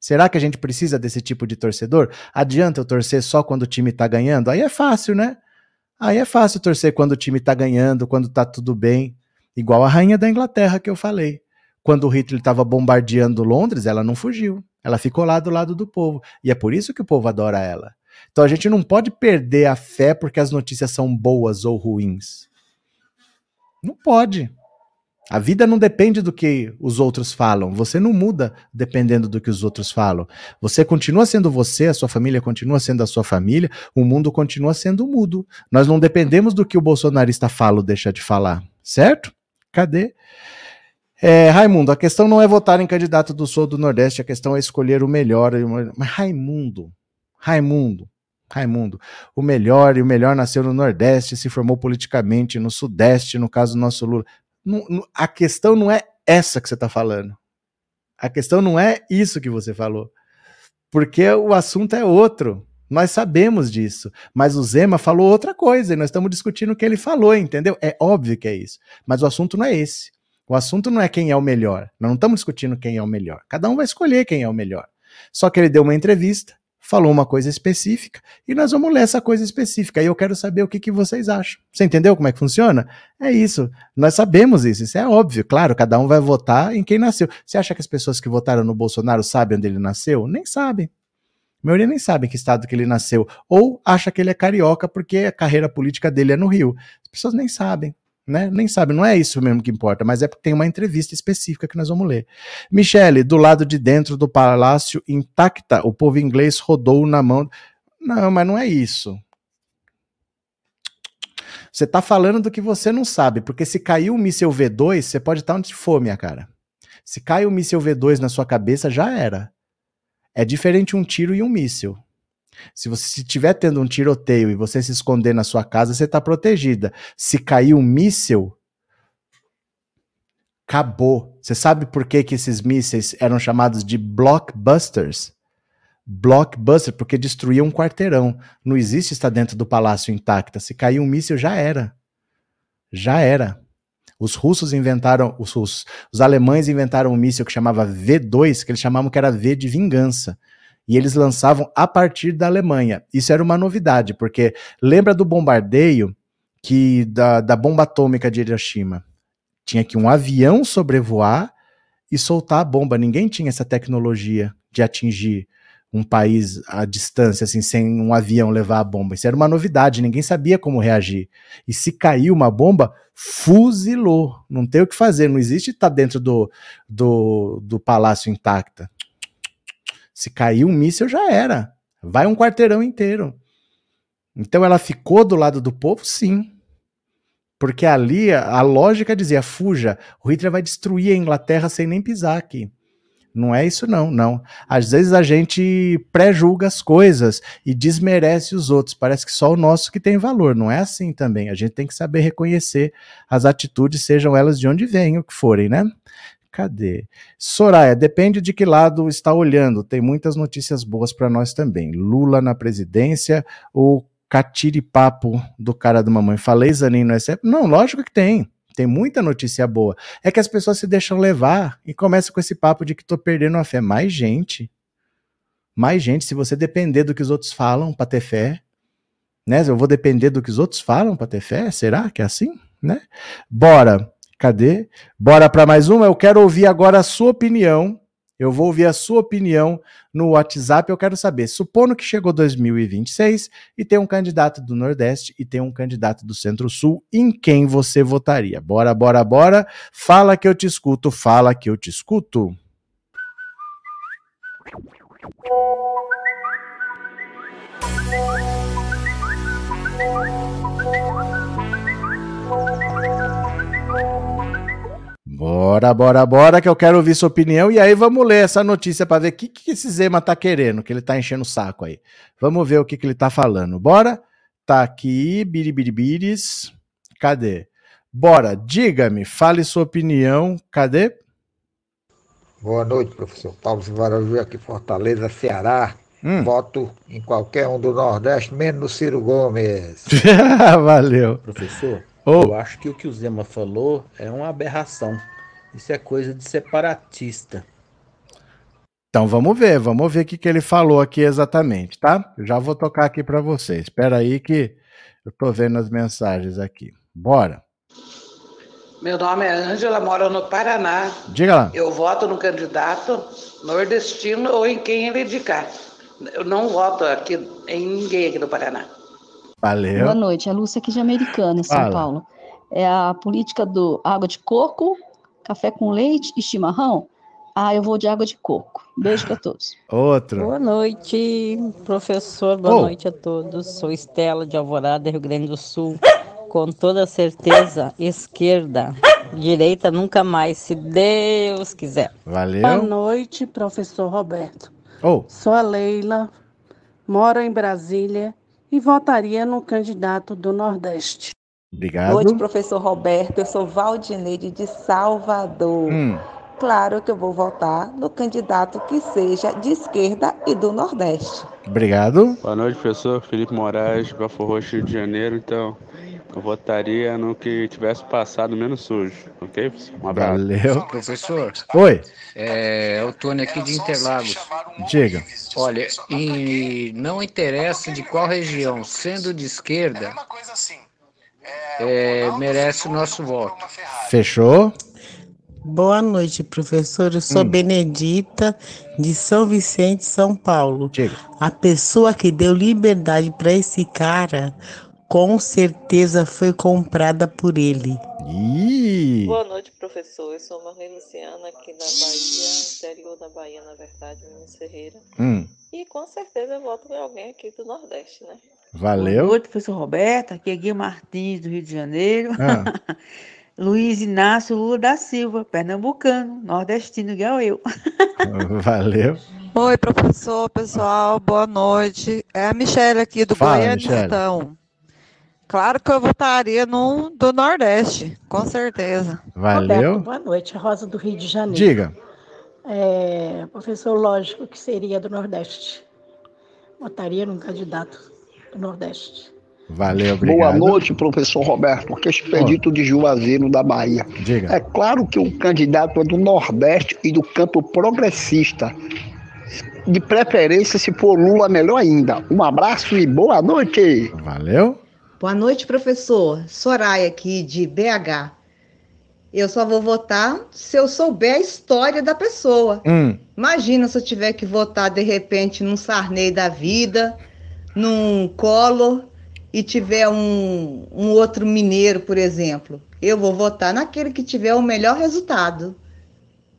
Será que a gente precisa desse tipo de torcedor? Adianta eu torcer só quando o time tá ganhando? Aí é fácil, né? Aí é fácil torcer quando o time tá ganhando, quando tá tudo bem. Igual a rainha da Inglaterra que eu falei. Quando o Hitler estava bombardeando Londres, ela não fugiu. Ela ficou lá do lado do povo. E é por isso que o povo adora ela. Então a gente não pode perder a fé porque as notícias são boas ou ruins. Não pode. A vida não depende do que os outros falam. Você não muda dependendo do que os outros falam. Você continua sendo você, a sua família continua sendo a sua família, o mundo continua sendo mudo. Nós não dependemos do que o bolsonarista fala ou deixa de falar, certo? Cadê? É, Raimundo, a questão não é votar em candidato do Sul do Nordeste, a questão é escolher o melhor. Mas Raimundo, Raimundo, Raimundo, o melhor e o melhor nasceu no Nordeste, se formou politicamente no Sudeste, no caso do nosso Lula. Não, não, a questão não é essa que você está falando. A questão não é isso que você falou. Porque o assunto é outro. Nós sabemos disso. Mas o Zema falou outra coisa e nós estamos discutindo o que ele falou, entendeu? É óbvio que é isso. Mas o assunto não é esse. O assunto não é quem é o melhor. Nós não estamos discutindo quem é o melhor. Cada um vai escolher quem é o melhor. Só que ele deu uma entrevista falou uma coisa específica e nós vamos ler essa coisa específica. E eu quero saber o que, que vocês acham. Você entendeu como é que funciona? É isso. Nós sabemos isso. Isso é óbvio. Claro, cada um vai votar em quem nasceu. Você acha que as pessoas que votaram no Bolsonaro sabem onde ele nasceu? Nem sabem. A maioria nem sabe que estado que ele nasceu. Ou acha que ele é carioca porque a carreira política dele é no Rio. As pessoas nem sabem né? Nem sabe, não é isso mesmo que importa, mas é porque tem uma entrevista específica que nós vamos ler. Michele, do lado de dentro do palácio intacta, o povo inglês rodou na mão. Não, mas não é isso. Você está falando do que você não sabe, porque se caiu um míssil V2, você pode estar onde for, minha cara. Se cai um míssil V2 na sua cabeça, já era. É diferente um tiro e um míssil. Se você estiver tendo um tiroteio e você se esconder na sua casa, você está protegida. Se cair um míssil, acabou. Você sabe por que, que esses mísseis eram chamados de blockbusters? Blockbuster, porque destruíam um quarteirão. Não existe estar dentro do palácio intacta. Se cair um míssil, já era. Já era. Os russos inventaram, os russos, os alemães inventaram um míssil que chamava V2, que eles chamavam que era V de vingança e eles lançavam a partir da Alemanha. Isso era uma novidade, porque lembra do bombardeio que da, da bomba atômica de Hiroshima? Tinha que um avião sobrevoar e soltar a bomba. Ninguém tinha essa tecnologia de atingir um país à distância, assim, sem um avião levar a bomba. Isso era uma novidade, ninguém sabia como reagir. E se caiu uma bomba, fuzilou. Não tem o que fazer, não existe estar tá dentro do, do, do palácio intacta. Se cair um míssil, já era. Vai um quarteirão inteiro. Então ela ficou do lado do povo? Sim. Porque ali a, lógica dizia: fuja, o Hitler vai destruir a Inglaterra sem nem pisar aqui. Não é isso, não, não. Às vezes a gente pré-julga as coisas e desmerece os outros. Parece que só o nosso que tem valor. Não é assim também. A gente tem que saber reconhecer as atitudes, sejam elas de onde vêm, o que forem, né? Cadê? Soraya, depende de que lado está olhando. Tem muitas notícias boas para nós também. Lula na presidência, o catiripapo do cara da mamãe. Falei, Zanin, no SF? Não, lógico que tem. Tem muita notícia boa. É que as pessoas se deixam levar e começam com esse papo de que tô perdendo a fé. Mais gente. Mais gente. Se você depender do que os outros falam para ter fé, né? Eu vou depender do que os outros falam para ter fé? Será que é assim, né? Bora. Cadê? Bora para mais uma. Eu quero ouvir agora a sua opinião. Eu vou ouvir a sua opinião no WhatsApp. Eu quero saber, supondo que chegou 2026 e tem um candidato do Nordeste e tem um candidato do Centro-Sul, em quem você votaria? Bora, bora, bora. Fala que eu te escuto, fala que eu te escuto. Bora, bora, bora, que eu quero ouvir sua opinião. E aí vamos ler essa notícia para ver o que, que esse Zema tá querendo, que ele tá enchendo o saco aí. Vamos ver o que, que ele tá falando. Bora? Tá aqui, biribiribiris. Cadê? Bora, diga-me, fale sua opinião. Cadê? Boa noite, professor Paulo Sivaraju, aqui Fortaleza, Ceará. Hum. Voto em qualquer um do Nordeste, menos no Ciro Gomes. Valeu. Professor, Ô. eu acho que o que o Zema falou é uma aberração. Isso é coisa de separatista. Então vamos ver, vamos ver o que, que ele falou aqui exatamente, tá? Eu já vou tocar aqui para vocês. Espera aí que eu tô vendo as mensagens aqui. Bora. Meu nome é Ângela, moro no Paraná. Diga lá. Eu voto no candidato nordestino ou em quem ele indicar. Eu não voto aqui em ninguém aqui do Paraná. Valeu. Boa noite, é Lúcia aqui de Americana, em São Fala. Paulo. É a política do água de coco, café com leite e chimarrão. Ah, eu vou de água de coco. Beijo para todos. Outro. Boa noite, professor. Boa Oh. noite a todos. Sou Estela de Alvorada, Rio Grande do Sul. Com toda certeza, esquerda. Direita nunca mais, se Deus quiser. Boa Valeu. noite, professor Roberto. Oh, Sou a Leila, moro em Brasília e votaria no candidato do Nordeste. obrigado. Noite, professor Roberto. Eu sou Valdineide de Salvador. Hum, Claro que eu vou votar no candidato que seja de esquerda e do Nordeste. obrigado. Boa noite, professor Felipe Moraes, Belfor Roxo, Rio de Janeiro. Então, eu votaria no que tivesse passado menos sujo, ok? professor? Um abraço. Valeu. Professor, Oi, é, é o Tony aqui de Interlagos. diga. Olha, e não interessa de qual região, sendo de esquerda, é, merece o nosso voto. Fechou? Boa noite, professor. Eu sou Hum. Benedita, de São Vicente, São Paulo. Diga. A pessoa que deu liberdade para esse cara, com certeza foi comprada por ele. Ih, Boa noite, professor. Eu sou Marlene Luciana, aqui da Bahia, interior da Bahia, na verdade, Minas Ferreira. hum, E com certeza eu voto em alguém aqui do Nordeste, né? valeu. Boa noite, professor Roberto. Aqui é Gui Martins, do Rio de Janeiro. Ah, Luiz Inácio Lula da Silva, pernambucano, nordestino, igual eu. valeu. Oi, professor, pessoal, boa noite. É a Michelle aqui do Fala, Goianistão. Claro que eu votaria num do Nordeste, com certeza. Valeu. Roberto, boa noite. Rosa do Rio de Janeiro. Diga. É, professor, lógico que seria do Nordeste. Votaria num candidato do Nordeste. Valeu, Boa obrigado. noite, professor Roberto. Aqui é Expedito de Juazeiro, da Bahia. Diga. É claro que o candidato é do Nordeste e do campo progressista. De preferência, se for Lula, melhor ainda. Um abraço e boa noite. Valeu. Boa noite, professor. Soraya aqui de BH. Eu só vou votar se eu souber a história da pessoa. Hum, Imagina se eu tiver que votar de repente num Sarney da vida, num Collor e tiver um, um outro mineiro, por exemplo. Eu vou votar naquele que tiver o melhor resultado.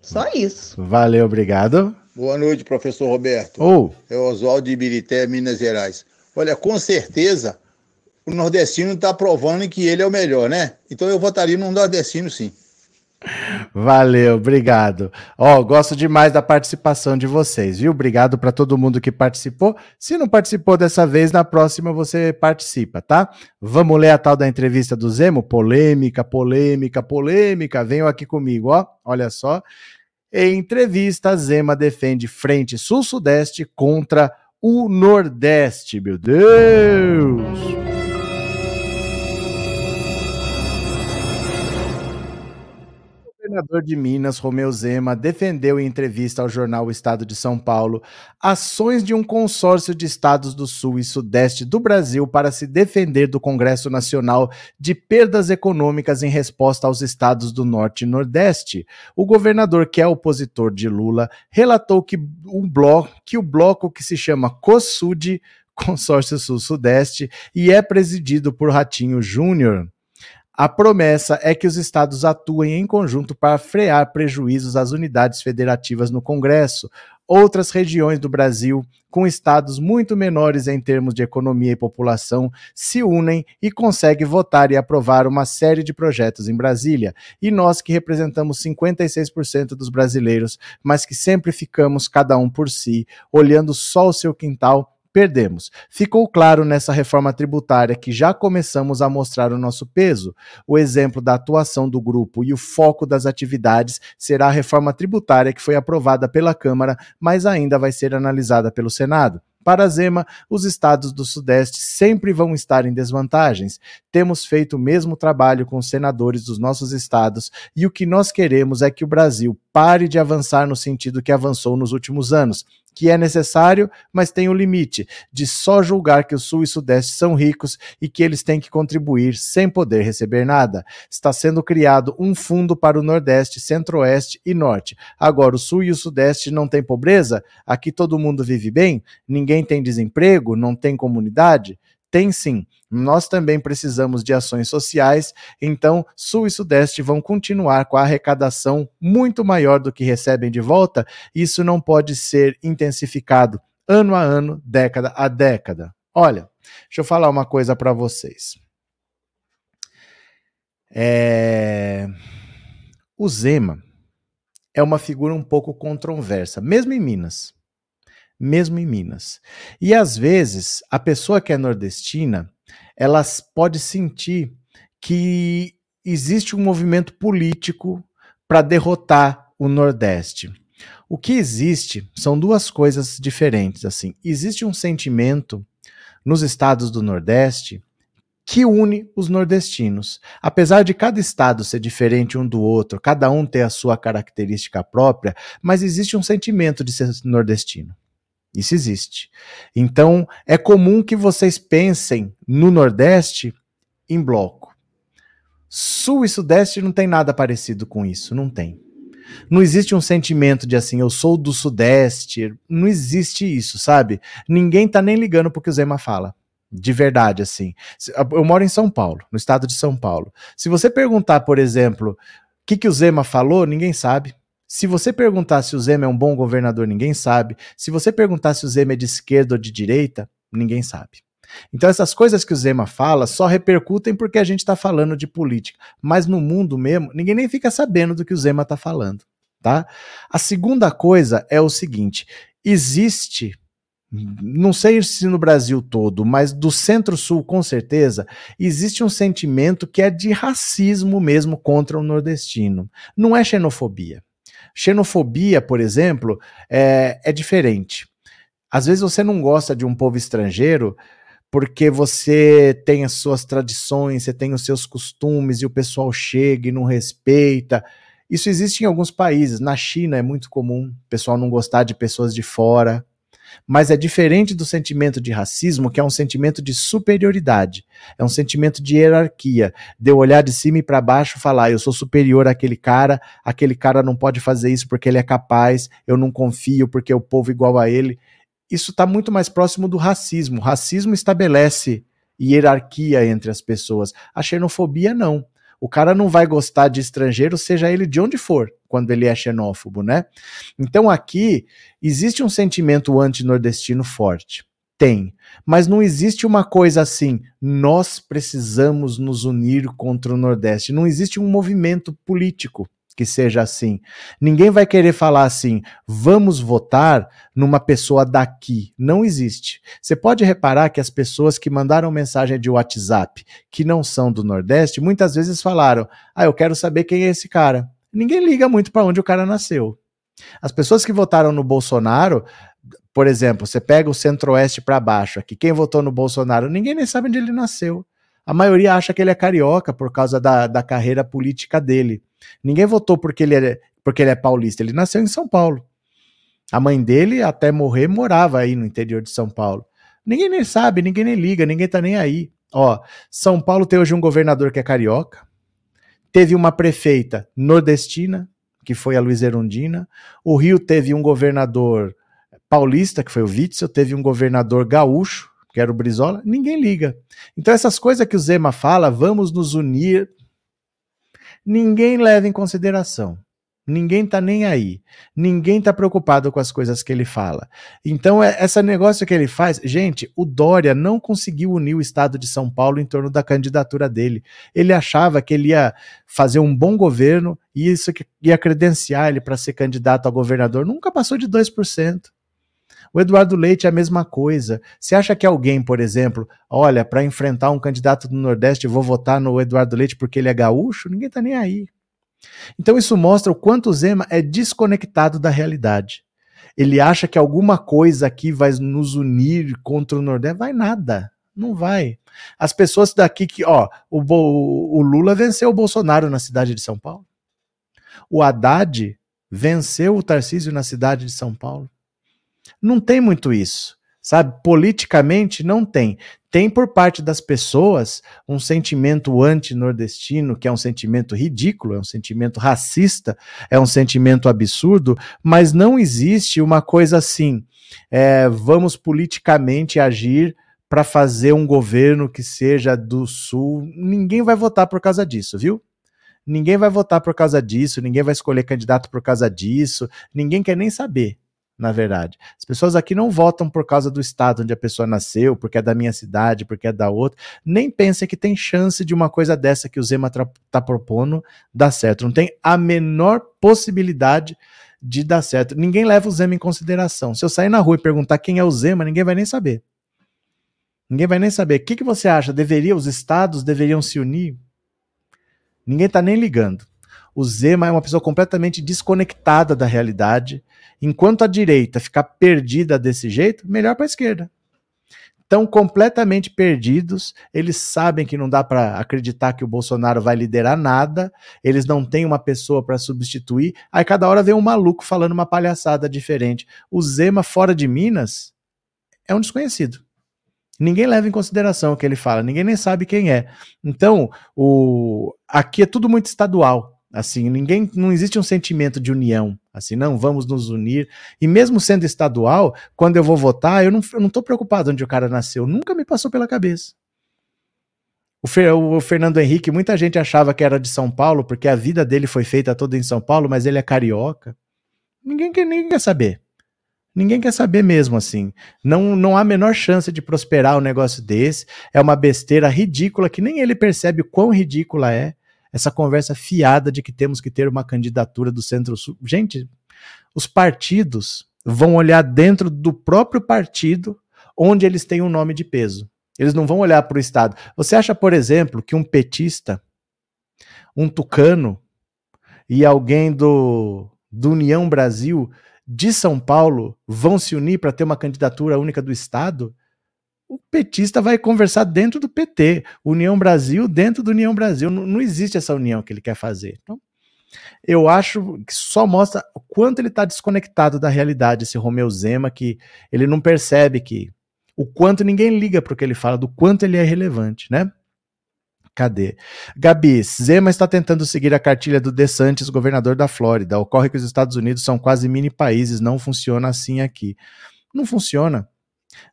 Só isso. valeu, obrigado. Boa noite, professor Roberto. Ou, É Oswaldo de Ibirité, Minas Gerais. Olha, com certeza o nordestino está provando que ele é o melhor, né? Então eu votaria no nordestino, sim. Valeu, obrigado. Ó, gosto demais da participação de vocês, viu? Obrigado para todo mundo que participou. Se não participou dessa vez, na próxima você participa, tá? Vamos ler a tal da entrevista do Zemo? Polêmica, polêmica, polêmica. Venham aqui comigo, ó. Olha só. Em entrevista, Zema defende frente sul-sudeste contra o Nordeste. Meu Deus! Governador de Minas, Romeu Zema, defendeu em entrevista ao jornal O Estado de São Paulo ações de um consórcio de estados do Sul e Sudeste do Brasil para se defender do Congresso Nacional de perdas econômicas em resposta aos estados do Norte e Nordeste. O governador, que é opositor de Lula, relatou que, um bloco, que o bloco que se chama COSUD, Consórcio Sul-Sudeste, e é presidido por Ratinho Júnior. A promessa é que os estados atuem em conjunto para frear prejuízos às unidades federativas no Congresso. Outras regiões do Brasil, com estados muito menores em termos de economia e população, se unem e conseguem votar e aprovar uma série de projetos em Brasília. E nós que representamos 56% dos brasileiros, mas que sempre ficamos cada um por si, olhando só o seu quintal, perdemos. Ficou claro nessa reforma tributária que já começamos a mostrar o nosso peso. O exemplo da atuação do grupo e o foco das atividades será a reforma tributária que foi aprovada pela Câmara, mas ainda vai ser analisada pelo Senado. Para Zema, os estados do Sudeste sempre vão estar em desvantagens. Temos feito o mesmo trabalho com os senadores dos nossos estados e o que nós queremos é que o Brasil pare de avançar no sentido que avançou nos últimos anos que é necessário, mas tem o um limite de só julgar que o Sul e Sudeste são ricos e que eles têm que contribuir sem poder receber nada. Está sendo criado um fundo para o Nordeste, Centro-Oeste e Norte. Agora, o Sul e o Sudeste não têm pobreza? Aqui todo mundo vive bem? Ninguém tem desemprego? Não tem comunidade? Tem sim. Nós também precisamos de ações sociais, então Sul e Sudeste vão continuar com a arrecadação muito maior do que recebem de volta. Isso não pode ser intensificado ano a ano, década a década. Olha, deixa eu falar uma coisa para vocês. É... O Zema é uma figura um pouco controversa, mesmo em Minas. Mesmo em Minas. E às vezes, a pessoa que é nordestina, ela pode sentir que existe um movimento político para derrotar o Nordeste. O que existe são duas coisas diferentes. Assim, existe um sentimento nos estados do Nordeste que une os nordestinos. Apesar de cada estado ser diferente um do outro, cada um ter a sua característica própria, mas existe um sentimento de ser nordestino. Isso existe. Então, é comum que vocês pensem no Nordeste em bloco. Sul e Sudeste não tem nada parecido com isso, não tem. Não existe um sentimento de assim, eu sou do Sudeste, não existe isso, sabe? Ninguém tá nem ligando pro que o Zema fala. De verdade, assim. Eu moro em São Paulo, no estado de São Paulo. Se você perguntar, por exemplo, o que, que o Zema falou, ninguém sabe. Se você perguntar se o Zema é um bom governador, ninguém sabe. Se você perguntar se o Zema é de esquerda ou de direita, ninguém sabe. Então essas coisas que o Zema fala só repercutem porque a gente está falando de política. Mas no mundo mesmo, ninguém nem fica sabendo do que o Zema está falando. Tá? A segunda coisa é o seguinte: existe não sei se no Brasil todo, mas do Centro-Sul com certeza, existe um sentimento que é de racismo mesmo contra o nordestino. Não é xenofobia. Xenofobia, por exemplo, é, é diferente. Às vezes você não gosta de um povo estrangeiro porque você tem as suas tradições, você tem os seus costumes e o pessoal chega e não respeita. Isso existe em alguns países. Na China é muito comum o pessoal não gostar de pessoas de fora mas é diferente do sentimento de racismo, que é um sentimento de superioridade, é um sentimento de hierarquia, de olhar de cima e para baixo e falar, eu sou superior àquele cara, aquele cara não pode fazer isso porque ele é capaz, eu não confio porque o povo igual a ele. Isso está muito mais próximo do racismo. O racismo estabelece hierarquia entre as pessoas. A xenofobia não. O cara não vai gostar de estrangeiro, seja ele de onde for, quando ele é xenófobo, né? Então aqui existe um sentimento anti-nordestino forte. Tem. Mas não existe uma coisa assim, nós precisamos nos unir contra o Nordeste. Não existe um movimento político que seja assim. Ninguém vai querer falar assim, vamos votar numa pessoa daqui. Não existe. Você pode reparar que as pessoas que mandaram mensagem de WhatsApp que não são do Nordeste, muitas vezes falaram: "Ah, eu quero saber quem é esse cara". Ninguém liga muito para onde o cara nasceu. As pessoas que votaram no Bolsonaro, por exemplo, você pega o Centro-Oeste para baixo aqui, quem votou no Bolsonaro, ninguém nem sabe onde ele nasceu. A maioria acha que ele é carioca por causa da, da carreira política dele. Ninguém votou porque ele, é, porque ele é paulista, ele nasceu em São Paulo. A mãe dele, até morrer, morava aí no interior de São Paulo. Ninguém nem sabe, ninguém nem liga, ninguém tá nem aí. Ó, São Paulo tem hoje um governador que é carioca, teve uma prefeita nordestina, que foi a Luiz Erundina. O Rio teve um governador paulista, que foi o Witzel, teve um governador gaúcho, que era o Brizola. Ninguém liga. Então, essas coisas que o Zema fala, vamos nos unir, ninguém leva em consideração. Ninguém tá nem aí. Ninguém tá preocupado com as coisas que ele fala. Então, é, esse negócio que ele faz. Gente, o Dória não conseguiu unir o estado de São Paulo em torno da candidatura dele. Ele achava que ele ia fazer um bom governo e isso ia credenciar ele para ser candidato a governador. Nunca passou de 2%. O Eduardo Leite é a mesma coisa. Você acha que alguém, por exemplo, olha, para enfrentar um candidato do Nordeste, vou votar no Eduardo Leite porque ele é gaúcho? Ninguém tá nem aí. Então isso mostra o quanto o Zema é desconectado da realidade. Ele acha que alguma coisa aqui vai nos unir contra o Nordeste. Vai nada. Não vai. As pessoas daqui que, ó, o, o Lula venceu o Bolsonaro na cidade de São Paulo. O Haddad venceu o Tarcísio na cidade de São Paulo. Não tem muito isso. Sabe, politicamente não tem. Tem por parte das pessoas um sentimento anti-nordestino, que é um sentimento ridículo, é um sentimento racista, é um sentimento absurdo, mas não existe uma coisa assim. É, vamos politicamente agir para fazer um governo que seja do Sul. Ninguém vai votar por causa disso, viu? Ninguém vai votar por causa disso, ninguém vai escolher candidato por causa disso, ninguém quer nem saber na verdade. As pessoas aqui não votam por causa do estado onde a pessoa nasceu, porque é da minha cidade, porque é da outra. Nem pensem que tem chance de uma coisa dessa que o Zema está propondo dar certo. Não tem a menor possibilidade de dar certo. Ninguém leva o Zema em consideração. Se eu sair na rua e perguntar quem é o Zema, ninguém vai nem saber. Ninguém vai nem saber. O que, que você acha? Deveria, os estados deveriam se unir? Ninguém está nem ligando. O Zema é uma pessoa completamente desconectada da realidade. Enquanto a direita ficar perdida desse jeito, melhor para a esquerda. Estão completamente perdidos, eles sabem que não dá para acreditar que o Bolsonaro vai liderar nada, eles não têm uma pessoa para substituir, aí cada hora vem um maluco falando uma palhaçada diferente. O Zema, fora de Minas, é um desconhecido. Ninguém leva em consideração o que ele fala, ninguém nem sabe quem é. Então, o... aqui é tudo muito estadual. Assim, ninguém, não existe um sentimento de união, assim, não, vamos nos unir. E mesmo sendo estadual, quando eu vou votar, eu não, tô preocupado onde o cara nasceu, nunca me passou pela cabeça. O, Fer, o Fernando Henrique, muita gente achava que era de São Paulo, porque a vida dele foi feita toda em São Paulo, mas ele é carioca. Ninguém quer, ninguém quer saber. Ninguém quer saber mesmo assim. Não, não há a menor chance de prosperar um negócio desse. É uma besteira ridícula que nem ele percebe o quão ridícula é essa conversa fiada de que temos que ter uma candidatura do Centro-Sul. Gente, os partidos vão olhar dentro do próprio partido onde eles têm um nome de peso. Eles não vão olhar para o Estado. Você acha, por exemplo, que um petista, um tucano e alguém do, do União Brasil de São Paulo vão se unir para ter uma candidatura única do Estado? O petista vai conversar dentro do PT, União Brasil dentro do União Brasil. Não, não existe essa união que ele quer fazer. Então, eu acho que só mostra o quanto ele está desconectado da realidade, esse Romeu Zema, que ele não percebe que o quanto ninguém liga para o que ele fala, do quanto ele é relevante, né? Cadê? Gabi, Zema está tentando seguir a cartilha do DeSantis, governador da Flórida. Ocorre que os Estados Unidos são quase mini países, não funciona assim aqui. Não funciona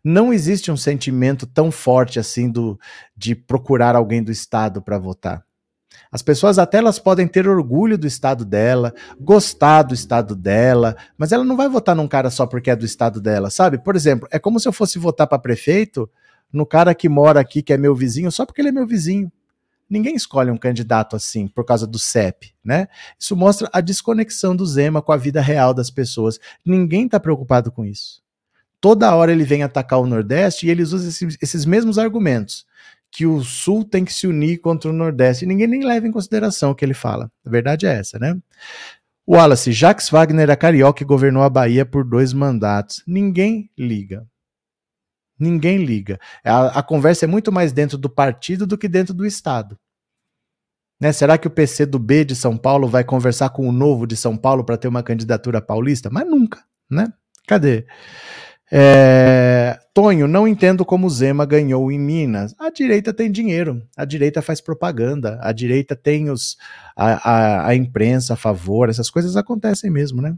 não existe um sentimento tão forte assim do de procurar alguém do Estado para votar. As pessoas até elas podem ter orgulho do estado dela, gostar do estado dela, mas ela não vai votar num cara só porque é do estado dela, sabe? Por exemplo, é como se eu fosse votar para prefeito no cara que mora aqui, que é meu vizinho, só porque ele é meu vizinho. Ninguém escolhe um candidato assim por causa do CEP, né? Isso mostra a desconexão do Zema com a vida real das pessoas. Ninguém está preocupado com isso. Toda hora ele vem atacar o Nordeste e eles usam esses, esses mesmos argumentos que o Sul tem que se unir contra o Nordeste. E ninguém nem leva em consideração o que ele fala. A verdade é essa, né? Wallace, Jacques Wagner é carioca e governou a Bahia por dois mandatos. Ninguém liga. Ninguém liga. A, a conversa é muito mais dentro do partido do que dentro do Estado. Né? Será que o PC do B de São Paulo vai conversar com o Novo de São Paulo para ter uma candidatura paulista? Mas nunca, né? Cadê? É... Tonho, não entendo como Zema ganhou em Minas. A direita tem dinheiro, a direita faz propaganda, a direita tem os, a, a, a imprensa a favor, essas coisas acontecem mesmo, né?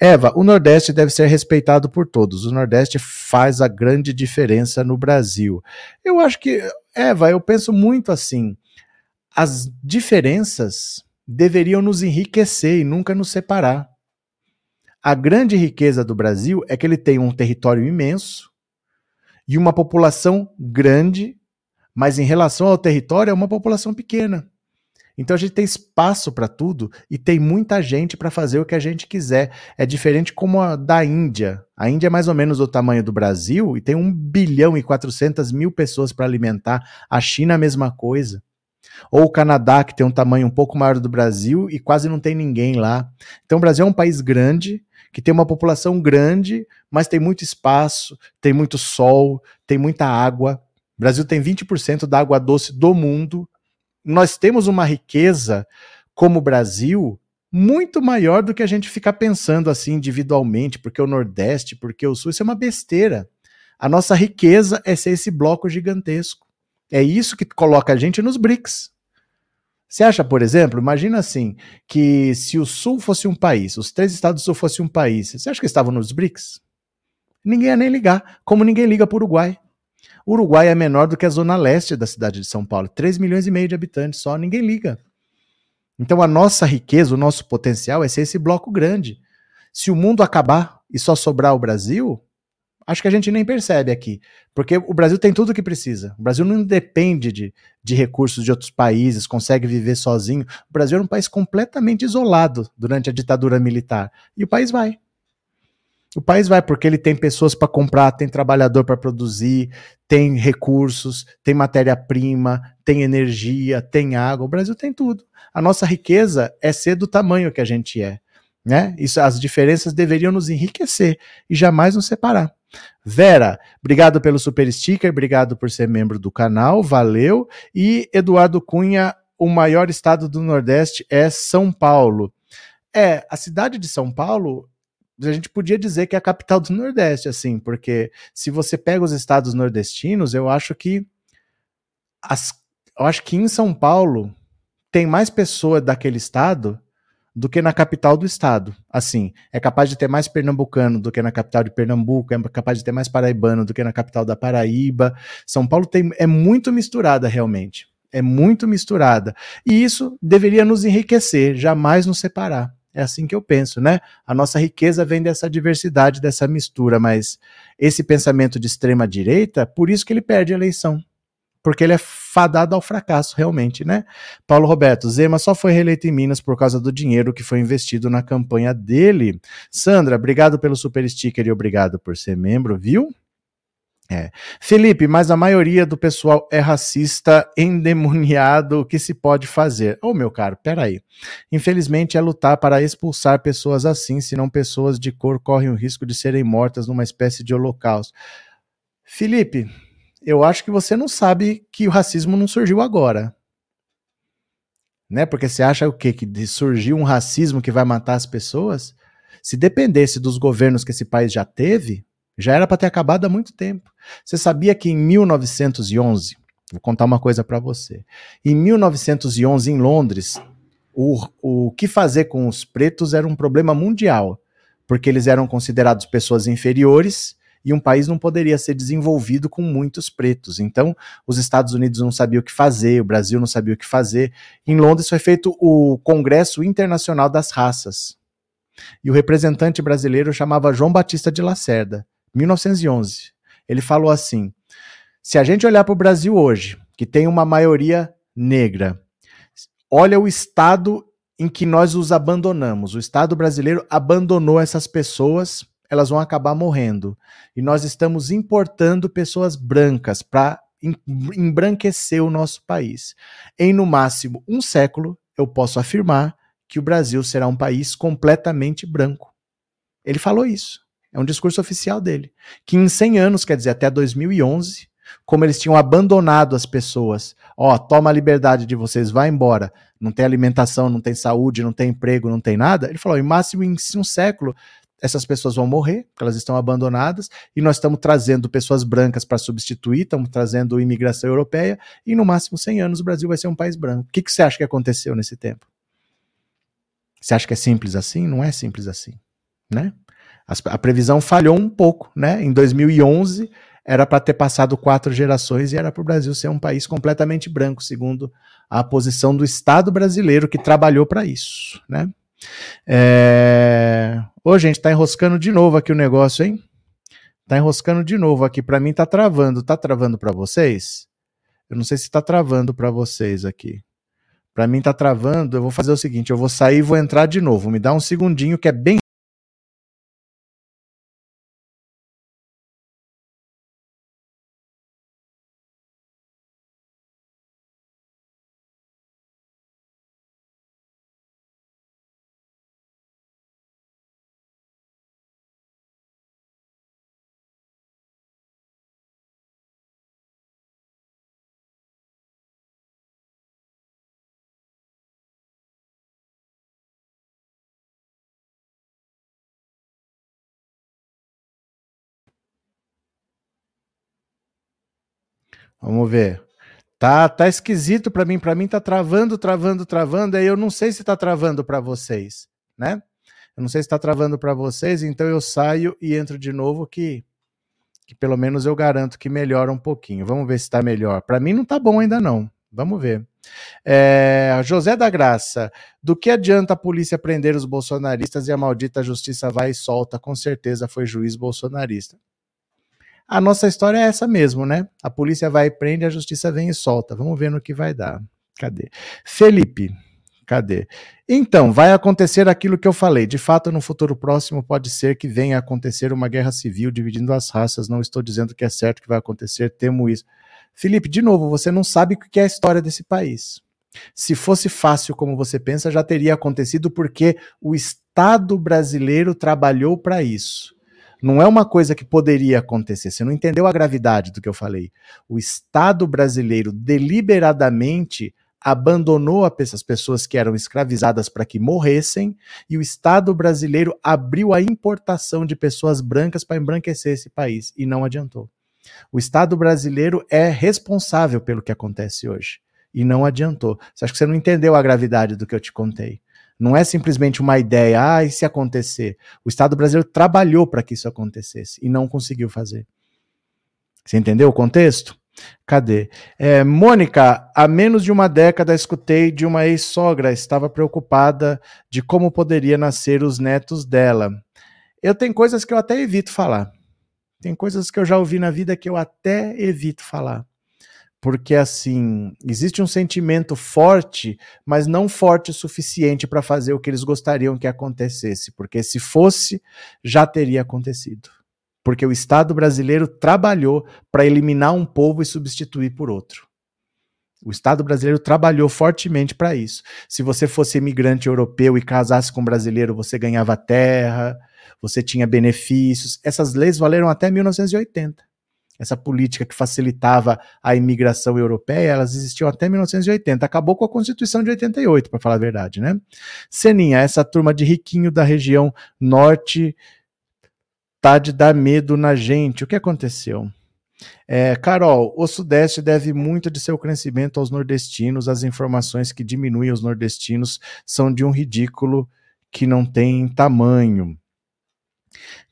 Eva, o Nordeste deve ser respeitado por todos. O Nordeste faz a grande diferença no Brasil. Eu acho que, Eva, eu penso muito assim. As diferenças deveriam nos enriquecer e nunca nos separar. A grande riqueza do Brasil é que ele tem um território imenso e uma população grande, mas em relação ao território é uma população pequena. Então a gente tem espaço para tudo e tem muita gente para fazer o que a gente quiser. É diferente como a da Índia. A Índia é mais ou menos do tamanho do Brasil e tem 1 bilhão e 400 mil pessoas para alimentar. A China a mesma coisa. Ou o Canadá, que tem um tamanho um pouco maior do Brasil e quase não tem ninguém lá. Então o Brasil é um país grande, que tem uma população grande, mas tem muito espaço, tem muito sol, tem muita água. O Brasil tem 20% da água doce do mundo. Nós temos uma riqueza como Brasil muito maior do que a gente ficar pensando assim individualmente, porque o Nordeste, porque o Sul, isso é uma besteira. A nossa riqueza é ser esse bloco gigantesco. É isso que coloca a gente nos BRICS. Você acha, por exemplo, imagina assim, que se o Sul fosse um país, os três estados do Sul fossem um país, você acha que estavam nos BRICS? Ninguém ia nem ligar, como ninguém liga para o Uruguai. O Uruguai é menor do que a zona leste da cidade de São Paulo, 3 milhões e meio de habitantes só, ninguém liga. Então a nossa riqueza, o nosso potencial é ser esse bloco grande. Se o mundo acabar e só sobrar o Brasil, acho que a gente nem percebe aqui. Porque o Brasil tem tudo o que precisa. O Brasil não depende de, de recursos de outros países, consegue viver sozinho. O Brasil era um país completamente isolado durante a ditadura militar. E o país vai. O país vai porque ele tem pessoas para comprar, tem trabalhador para produzir, tem recursos, tem matéria-prima, tem energia, tem água. O Brasil tem tudo. A nossa riqueza é ser do tamanho que a gente é. Né? Isso, as diferenças deveriam nos enriquecer e jamais nos separar. Vera, obrigado pelo super sticker, obrigado por ser membro do canal, valeu. E Eduardo Cunha, o maior estado do Nordeste é São Paulo. É, a cidade de São Paulo, a gente podia dizer que é a capital do Nordeste, assim, porque se você pega os estados nordestinos, eu acho que as, eu acho que em São Paulo tem mais pessoas daquele estado do que na capital do estado. Assim, é capaz de ter mais pernambucano do que na capital de Pernambuco, é capaz de ter mais paraibano do que na capital da Paraíba. São Paulo tem, é muito misturada realmente. É muito misturada. E isso deveria nos enriquecer, jamais nos separar. É assim que eu penso, né? A nossa riqueza vem dessa diversidade, dessa mistura, mas esse pensamento de extrema direita, por isso que ele perde a eleição porque ele é fadado ao fracasso, realmente, né? Paulo Roberto, Zema só foi reeleito em Minas por causa do dinheiro que foi investido na campanha dele. Sandra, obrigado pelo super sticker e obrigado por ser membro, viu? É. Felipe, mas a maioria do pessoal é racista, endemoniado, o que se pode fazer? Ô, oh, meu caro, peraí. Infelizmente é lutar para expulsar pessoas assim, senão pessoas de cor correm o risco de serem mortas numa espécie de holocausto. Felipe, eu acho que você não sabe que o racismo não surgiu agora. Né? Porque você acha o quê? Que surgiu um racismo que vai matar as pessoas? Se dependesse dos governos que esse país já teve, já era para ter acabado há muito tempo. Você sabia que em 1911, vou contar uma coisa para você. Em 1911, em Londres, o, o que fazer com os pretos era um problema mundial, porque eles eram considerados pessoas inferiores e um país não poderia ser desenvolvido com muitos pretos. Então, os Estados Unidos não sabiam o que fazer, o Brasil não sabia o que fazer. Em Londres foi feito o Congresso Internacional das Raças. E o representante brasileiro chamava João Batista de Lacerda, 1911. Ele falou assim: se a gente olhar para o Brasil hoje, que tem uma maioria negra, olha o estado em que nós os abandonamos. O Estado brasileiro abandonou essas pessoas, elas vão acabar morrendo. E nós estamos importando pessoas brancas para embranquecer o nosso país. Em no máximo um século, eu posso afirmar que o Brasil será um país completamente branco. Ele falou isso. É um discurso oficial dele. Que em 100 anos, quer dizer, até 2011, como eles tinham abandonado as pessoas. Ó, toma a liberdade de vocês, vai embora. Não tem alimentação, não tem saúde, não tem emprego, não tem nada. Ele falou: em máximo em um século, essas pessoas vão morrer, elas estão abandonadas, e nós estamos trazendo pessoas brancas para substituir, estamos trazendo imigração europeia, e no máximo 100 anos o Brasil vai ser um país branco. O que, que você acha que aconteceu nesse tempo? Você acha que é simples assim? Não é simples assim, né? A previsão falhou um pouco, né? Em 2011 era para ter passado quatro gerações e era para o Brasil ser um país completamente branco, segundo a posição do Estado brasileiro que trabalhou para isso, né? É... Ô, gente, tá enroscando de novo aqui o negócio, hein? Tá enroscando de novo aqui. Para mim tá travando. Tá travando para vocês? Eu não sei se tá travando para vocês aqui. Para mim tá travando. Eu vou fazer o seguinte, eu vou sair e vou entrar de novo. Me dá um segundinho que é bem Vamos ver. Tá, tá esquisito para mim, para mim tá travando, travando, travando, aí eu não sei se tá travando para vocês, né? Eu não sei se tá travando para vocês, então eu saio e entro de novo que que pelo menos eu garanto que melhora um pouquinho. Vamos ver se está melhor. Para mim não tá bom ainda não. Vamos ver. É, José da Graça, do que adianta a polícia prender os bolsonaristas e a maldita justiça vai e solta? Com certeza foi juiz bolsonarista. A nossa história é essa mesmo, né? A polícia vai e prende, a justiça vem e solta. Vamos ver no que vai dar. Cadê? Felipe, cadê? Então, vai acontecer aquilo que eu falei. De fato, no futuro próximo pode ser que venha a acontecer uma guerra civil dividindo as raças. Não estou dizendo que é certo que vai acontecer, temo isso. Felipe, de novo, você não sabe o que é a história desse país. Se fosse fácil como você pensa, já teria acontecido porque o Estado brasileiro trabalhou para isso. Não é uma coisa que poderia acontecer. Você não entendeu a gravidade do que eu falei. O Estado brasileiro deliberadamente abandonou essas pessoas que eram escravizadas para que morressem, e o Estado brasileiro abriu a importação de pessoas brancas para embranquecer esse país, e não adiantou. O Estado brasileiro é responsável pelo que acontece hoje, e não adiantou. Você acha que você não entendeu a gravidade do que eu te contei? Não é simplesmente uma ideia, ah, e se acontecer? O Estado brasileiro trabalhou para que isso acontecesse e não conseguiu fazer. Você entendeu o contexto? Cadê? É, Mônica, há menos de uma década escutei de uma ex-sogra, estava preocupada de como poderia nascer os netos dela. Eu tenho coisas que eu até evito falar. Tem coisas que eu já ouvi na vida que eu até evito falar porque assim existe um sentimento forte, mas não forte o suficiente para fazer o que eles gostariam que acontecesse, porque se fosse, já teria acontecido. Porque o Estado brasileiro trabalhou para eliminar um povo e substituir por outro. O Estado brasileiro trabalhou fortemente para isso. Se você fosse imigrante europeu e casasse com um brasileiro, você ganhava terra, você tinha benefícios. Essas leis valeram até 1980 essa política que facilitava a imigração europeia, elas existiam até 1980. Acabou com a Constituição de 88, para falar a verdade, né? Seninha, essa turma de riquinho da região norte tá de dar medo na gente. O que aconteceu? É, Carol, o Sudeste deve muito de seu crescimento aos nordestinos. As informações que diminuem os nordestinos são de um ridículo que não tem tamanho.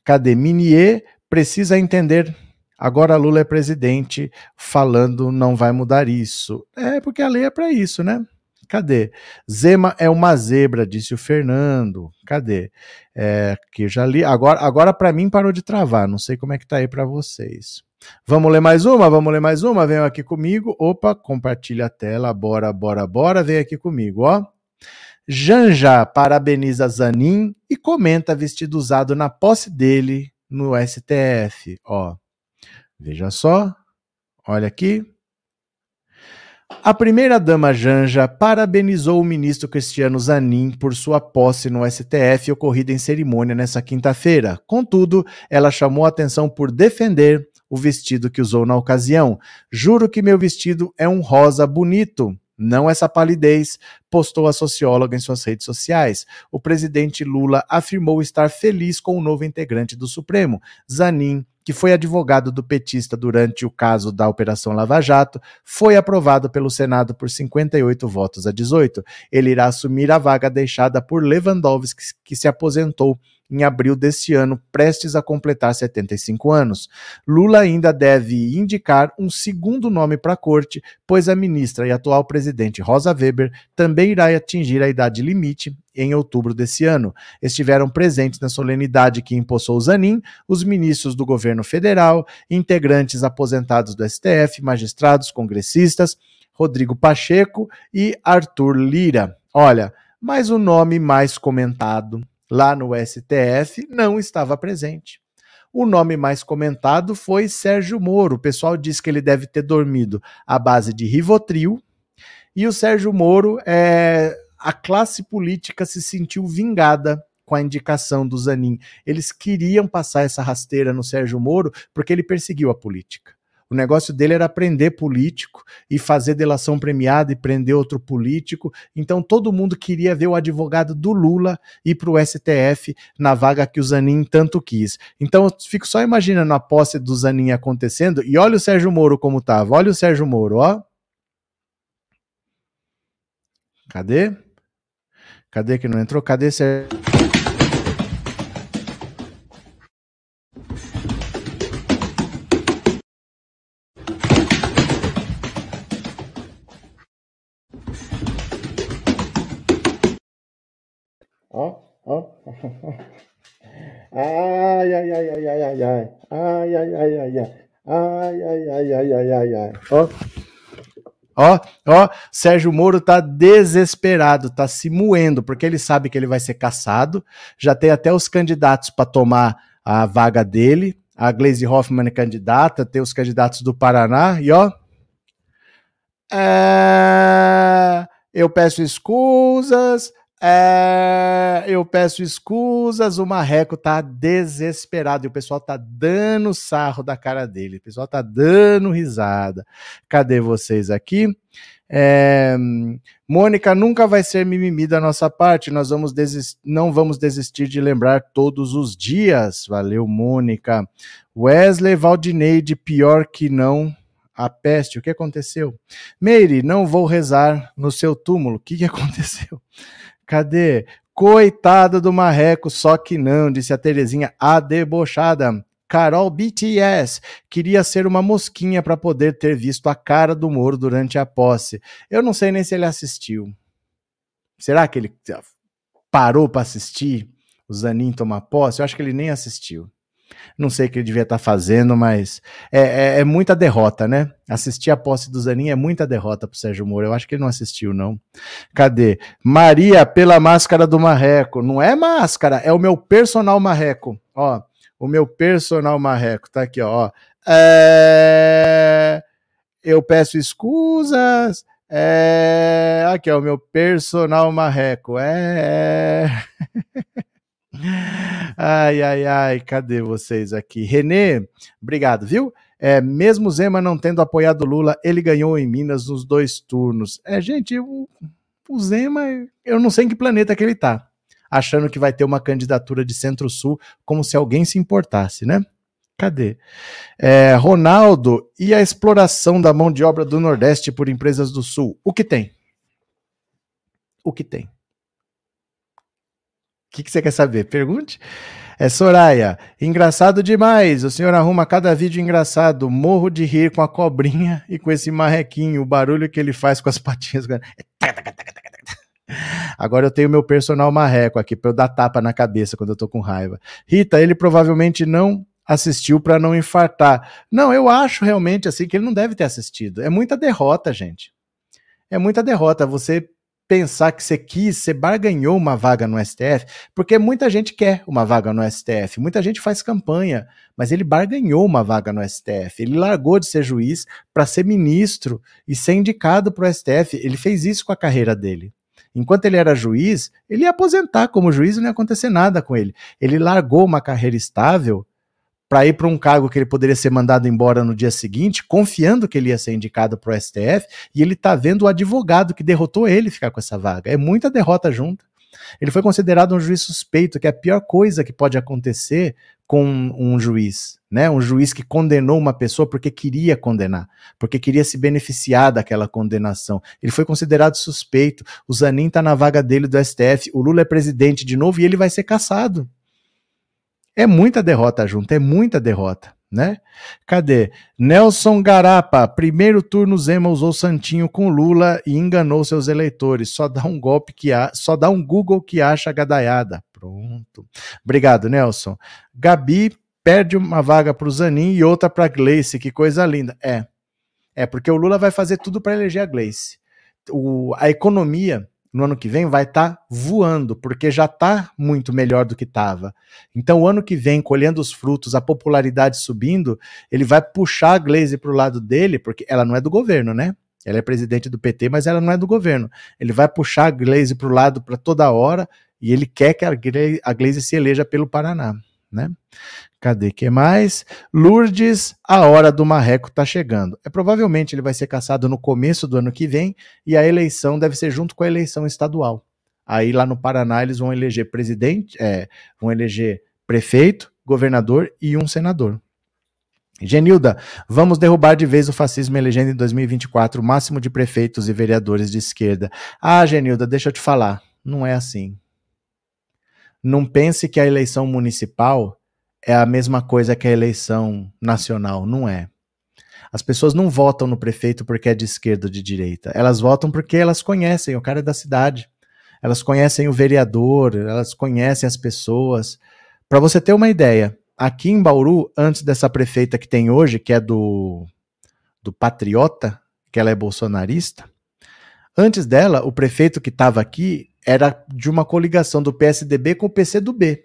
Cadê? Minier precisa entender. Agora Lula é presidente, falando não vai mudar isso. É porque a lei é para isso, né? Cadê? Zema é uma zebra, disse o Fernando. Cadê? É, que já li. Agora, agora para mim parou de travar. Não sei como é que tá aí para vocês. Vamos ler mais uma? Vamos ler mais uma? Venham aqui comigo. Opa, compartilha a tela. Bora, bora, bora. Vem aqui comigo, ó. Janja parabeniza Zanin e comenta vestido usado na posse dele no STF. Ó, veja só. Olha aqui. A primeira-dama Janja parabenizou o ministro Cristiano Zanin por sua posse no STF ocorrida em cerimônia nessa quinta-feira. Contudo, ela chamou atenção por defender o vestido que usou na ocasião. Juro que meu vestido é um rosa bonito. Não essa palidez, postou a socióloga em suas redes sociais. O presidente Lula afirmou estar feliz com o novo integrante do Supremo. Zanin, que foi advogado do petista durante o caso da Operação Lava Jato, foi aprovado pelo Senado por 58 votos a 18. Ele irá assumir a vaga deixada por Lewandowski, que se aposentou em abril deste ano, prestes a completar 75 anos. Lula ainda deve indicar um segundo nome para a corte, pois a ministra e atual presidente Rosa Weber também irá atingir a idade limite em outubro desse ano. Estiveram presentes na solenidade que empossou Zanin os ministros do governo federal, integrantes aposentados do STF, magistrados, congressistas, Rodrigo Pacheco e Arthur Lira. Olha, mas o nome mais comentado lá no STF não estava presente. O nome mais comentado foi Sérgio Moro. O pessoal diz que ele deve ter dormido à base de Rivotril. E o Sérgio Moro, é, a classe política se sentiu vingada com a indicação do Zanin. Eles queriam passar essa rasteira no Sérgio Moro porque ele perseguiu a política. O negócio dele era prender político e fazer delação premiada e prender outro político. Então todo mundo queria ver o advogado do Lula ir para o STF na vaga que o Zanin tanto quis. Então eu fico só imaginando a posse do Zanin acontecendo e olha o Sérgio Moro como tava. Olha o Sérgio Moro, ó. Cadê? Cadê que não entrou? Cadê Sérgio? Ó, ó. Ai, ai, ai, ai, ai, ai, ai. Ai, ai, ai, ai, ai. Ai, ai, ai, ai, ai, ai, ai. Ó. Ó, ó, Sérgio Moro tá desesperado, tá se moendo, porque ele sabe que ele vai ser caçado. Já tem até os candidatos para tomar a vaga dele. A Glaze Hoffman é candidata, tem os candidatos do Paraná, e ó. É, eu peço escusas, é, eu peço escusas, o Marreco tá desesperado e o pessoal tá dando sarro da cara dele. O pessoal tá dando risada. Cadê vocês aqui? É, Mônica nunca vai ser mimimi da nossa parte. Nós vamos não vamos desistir de lembrar todos os dias. Valeu, Mônica. Wesley Valdineide, pior que não. A peste, o que aconteceu? Meire, não vou rezar no seu túmulo. O que, que aconteceu? Cadê? Coitada do marreco, só que não, disse a Terezinha, a debochada. Carol BTS queria ser uma mosquinha para poder ter visto a cara do Moro durante a posse. Eu não sei nem se ele assistiu. Será que ele parou para assistir o Zanin tomar posse? Eu acho que ele nem assistiu. Não sei o que ele devia estar tá fazendo, mas é, é, é, muita derrota, né? Assistir a posse do Zanin é muita derrota pro Sérgio Moro. Eu acho que ele não assistiu, não. Cadê? Maria pela máscara do Marreco. Não é máscara, é o meu personal Marreco. Ó, o meu personal Marreco. Tá aqui, ó. É... Eu peço escusas. É... Aqui, ó, o meu personal Marreco. É. Ai, ai, ai, cadê vocês aqui? Renê, obrigado, viu? É, mesmo Zema não tendo apoiado Lula, ele ganhou em Minas nos dois turnos. É, gente, o, o Zema, eu não sei em que planeta que ele tá, achando que vai ter uma candidatura de Centro-Sul, como se alguém se importasse, né? Cadê? É, Ronaldo, e a exploração da mão de obra do Nordeste por empresas do Sul? O que tem? O que tem? Que, que você quer saber? Pergunte. É Soraya, engraçado demais. O senhor arruma cada vídeo engraçado. Morro de rir com a cobrinha e com esse marrequinho, o barulho que ele faz com as patinhas. Agora eu tenho meu personal marreco aqui para eu dar tapa na cabeça quando eu tô com raiva. Rita, ele provavelmente não assistiu para não infartar. Não, eu acho realmente assim que ele não deve ter assistido. É muita derrota, gente. É muita derrota. Você pensar que você quis, você barganhou uma vaga no STF, porque muita gente quer uma vaga no STF, muita gente faz campanha, mas ele barganhou uma vaga no STF. Ele largou de ser juiz para ser ministro e ser indicado para o STF. Ele fez isso com a carreira dele. Enquanto ele era juiz, ele ia aposentar como juiz e não ia acontecer nada com ele. Ele largou uma carreira estável para ir para um cargo que ele poderia ser mandado embora no dia seguinte, confiando que ele ia ser indicado para o STF, e ele está vendo o advogado que derrotou ele ficar com essa vaga. É muita derrota junta. Ele foi considerado um juiz suspeito, que é a pior coisa que pode acontecer com um juiz, né? Um juiz que condenou uma pessoa porque queria condenar, porque queria se beneficiar daquela condenação. Ele foi considerado suspeito. O Zanin está na vaga dele do STF. O Lula é presidente de novo e ele vai ser caçado. É muita derrota junto, é muita derrota, né? Cadê? Nelson Garapa, primeiro turno Zema usou Santinho com Lula e enganou seus eleitores. Só dá um golpe que há, só dá um Google que acha a gadaiada. Pronto. Obrigado, Nelson. Gabi perde uma vaga para o Zanin e outra para Gleice, que coisa linda. É. É porque o Lula vai fazer tudo para eleger a Gleice. O, a economia no ano que vem vai estar tá voando, porque já está muito melhor do que estava. Então, o ano que vem, colhendo os frutos, a popularidade subindo, ele vai puxar a Glaze para o lado dele, porque ela não é do governo, né? Ela é presidente do PT, mas ela não é do governo. Ele vai puxar a Glaze para o lado para toda hora e ele quer que a Glaze, a Glaze se eleja pelo Paraná, né? Cadê que mais? Lourdes, a hora do marreco tá chegando. É provavelmente ele vai ser caçado no começo do ano que vem e a eleição deve ser junto com a eleição estadual. Aí lá no Paraná eles vão eleger presidente, é, vão eleger prefeito, governador e um senador. Genilda, vamos derrubar de vez o fascismo elegendo em 2024 o máximo de prefeitos e vereadores de esquerda. Ah, Genilda, deixa eu te falar, não é assim. Não pense que a eleição municipal é a mesma coisa que a eleição nacional. Não é. As pessoas não votam no prefeito porque é de esquerda ou de direita. Elas votam porque elas conhecem o cara da cidade. Elas conhecem o vereador, elas conhecem as pessoas. Para você ter uma ideia, aqui em Bauru, antes dessa prefeita que tem hoje, que é do, do Patriota, que ela é bolsonarista, antes dela, o prefeito que estava aqui era de uma coligação do PSDB com o PCdoB.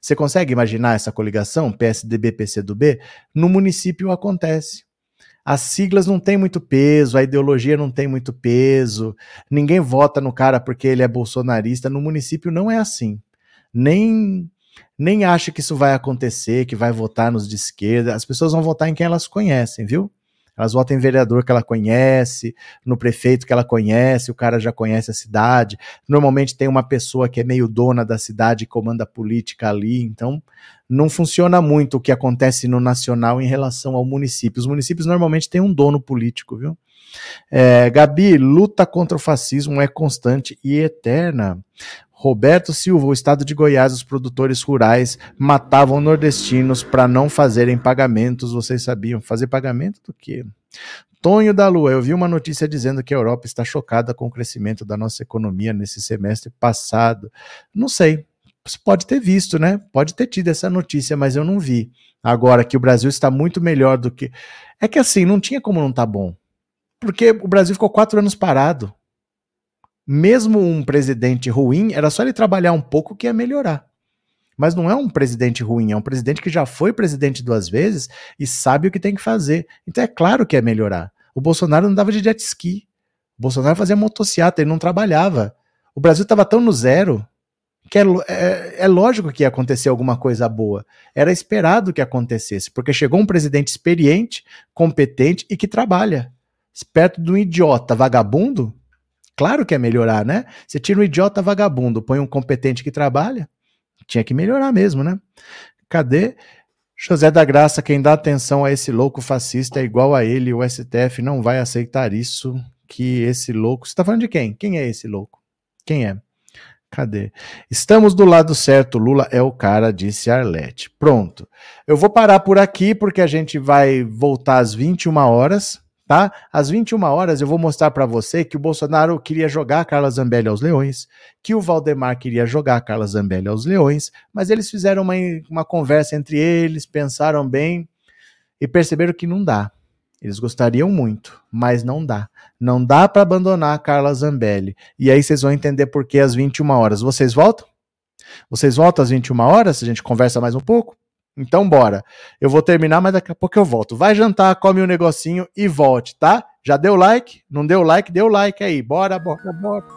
Você consegue imaginar essa coligação, PSDB-PCdoB? No município acontece. As siglas não têm muito peso, a ideologia não tem muito peso, ninguém vota no cara porque ele é bolsonarista. No município não é assim. Nem nem acha que isso vai acontecer, que vai votar nos de esquerda. As pessoas vão votar em quem elas conhecem, viu? Elas votam em vereador que ela conhece, no prefeito que ela conhece, o cara já conhece a cidade. Normalmente tem uma pessoa que é meio dona da cidade e comanda a política ali. Então, não funciona muito o que acontece no nacional em relação ao município. Os municípios normalmente têm um dono político, viu? É, Gabi, luta contra o fascismo é constante e eterna. Roberto Silva, o estado de Goiás, os produtores rurais matavam nordestinos para não fazerem pagamentos. Vocês sabiam? Fazer pagamento do quê? Tonho da Lua, eu vi uma notícia dizendo que a Europa está chocada com o crescimento da nossa economia nesse semestre passado. Não sei, pode ter visto, né? Pode ter tido essa notícia, mas eu não vi. Agora que o Brasil está muito melhor do que. É que assim, não tinha como não estar tá bom. Porque o Brasil ficou quatro anos parado mesmo um presidente ruim, era só ele trabalhar um pouco que ia melhorar. Mas não é um presidente ruim, é um presidente que já foi presidente duas vezes e sabe o que tem que fazer. Então é claro que é melhorar. O Bolsonaro não dava de jet ski. O Bolsonaro fazia motocicleta, ele não trabalhava. O Brasil estava tão no zero que é, é, é, lógico que ia acontecer alguma coisa boa. Era esperado que acontecesse, porque chegou um presidente experiente, competente e que trabalha. Perto de um idiota vagabundo, Claro que é melhorar, né? Você tira um idiota vagabundo, põe um competente que trabalha, tinha que melhorar mesmo, né? Cadê? José da Graça, quem dá atenção a esse louco fascista é igual a ele, o STF não vai aceitar isso, que esse louco. Você tá falando de quem? Quem é esse louco? Quem é? Cadê? Estamos do lado certo, Lula é o cara, disse Arlete. Pronto. Eu vou parar por aqui porque a gente vai voltar às 21 horas, tá? Às 21 horas eu vou mostrar para você que o Bolsonaro queria jogar a Carla Zambelli aos Leões, que o Valdemar queria jogar a Carla Zambelli aos Leões, mas eles fizeram uma, uma conversa entre eles, pensaram bem e perceberam que não dá. Eles gostariam muito, mas não dá. Não dá para abandonar a Carla Zambelli. E aí vocês vão entender por que às 21 horas. Vocês voltam? Vocês voltam às 21 horas? A gente conversa mais um pouco? Então bora. Eu vou terminar, mas daqui a pouco eu volto. Vai jantar, come um negocinho e volte, tá? Já deu like? Não deu like? Deu like aí. Bora, bora, bora.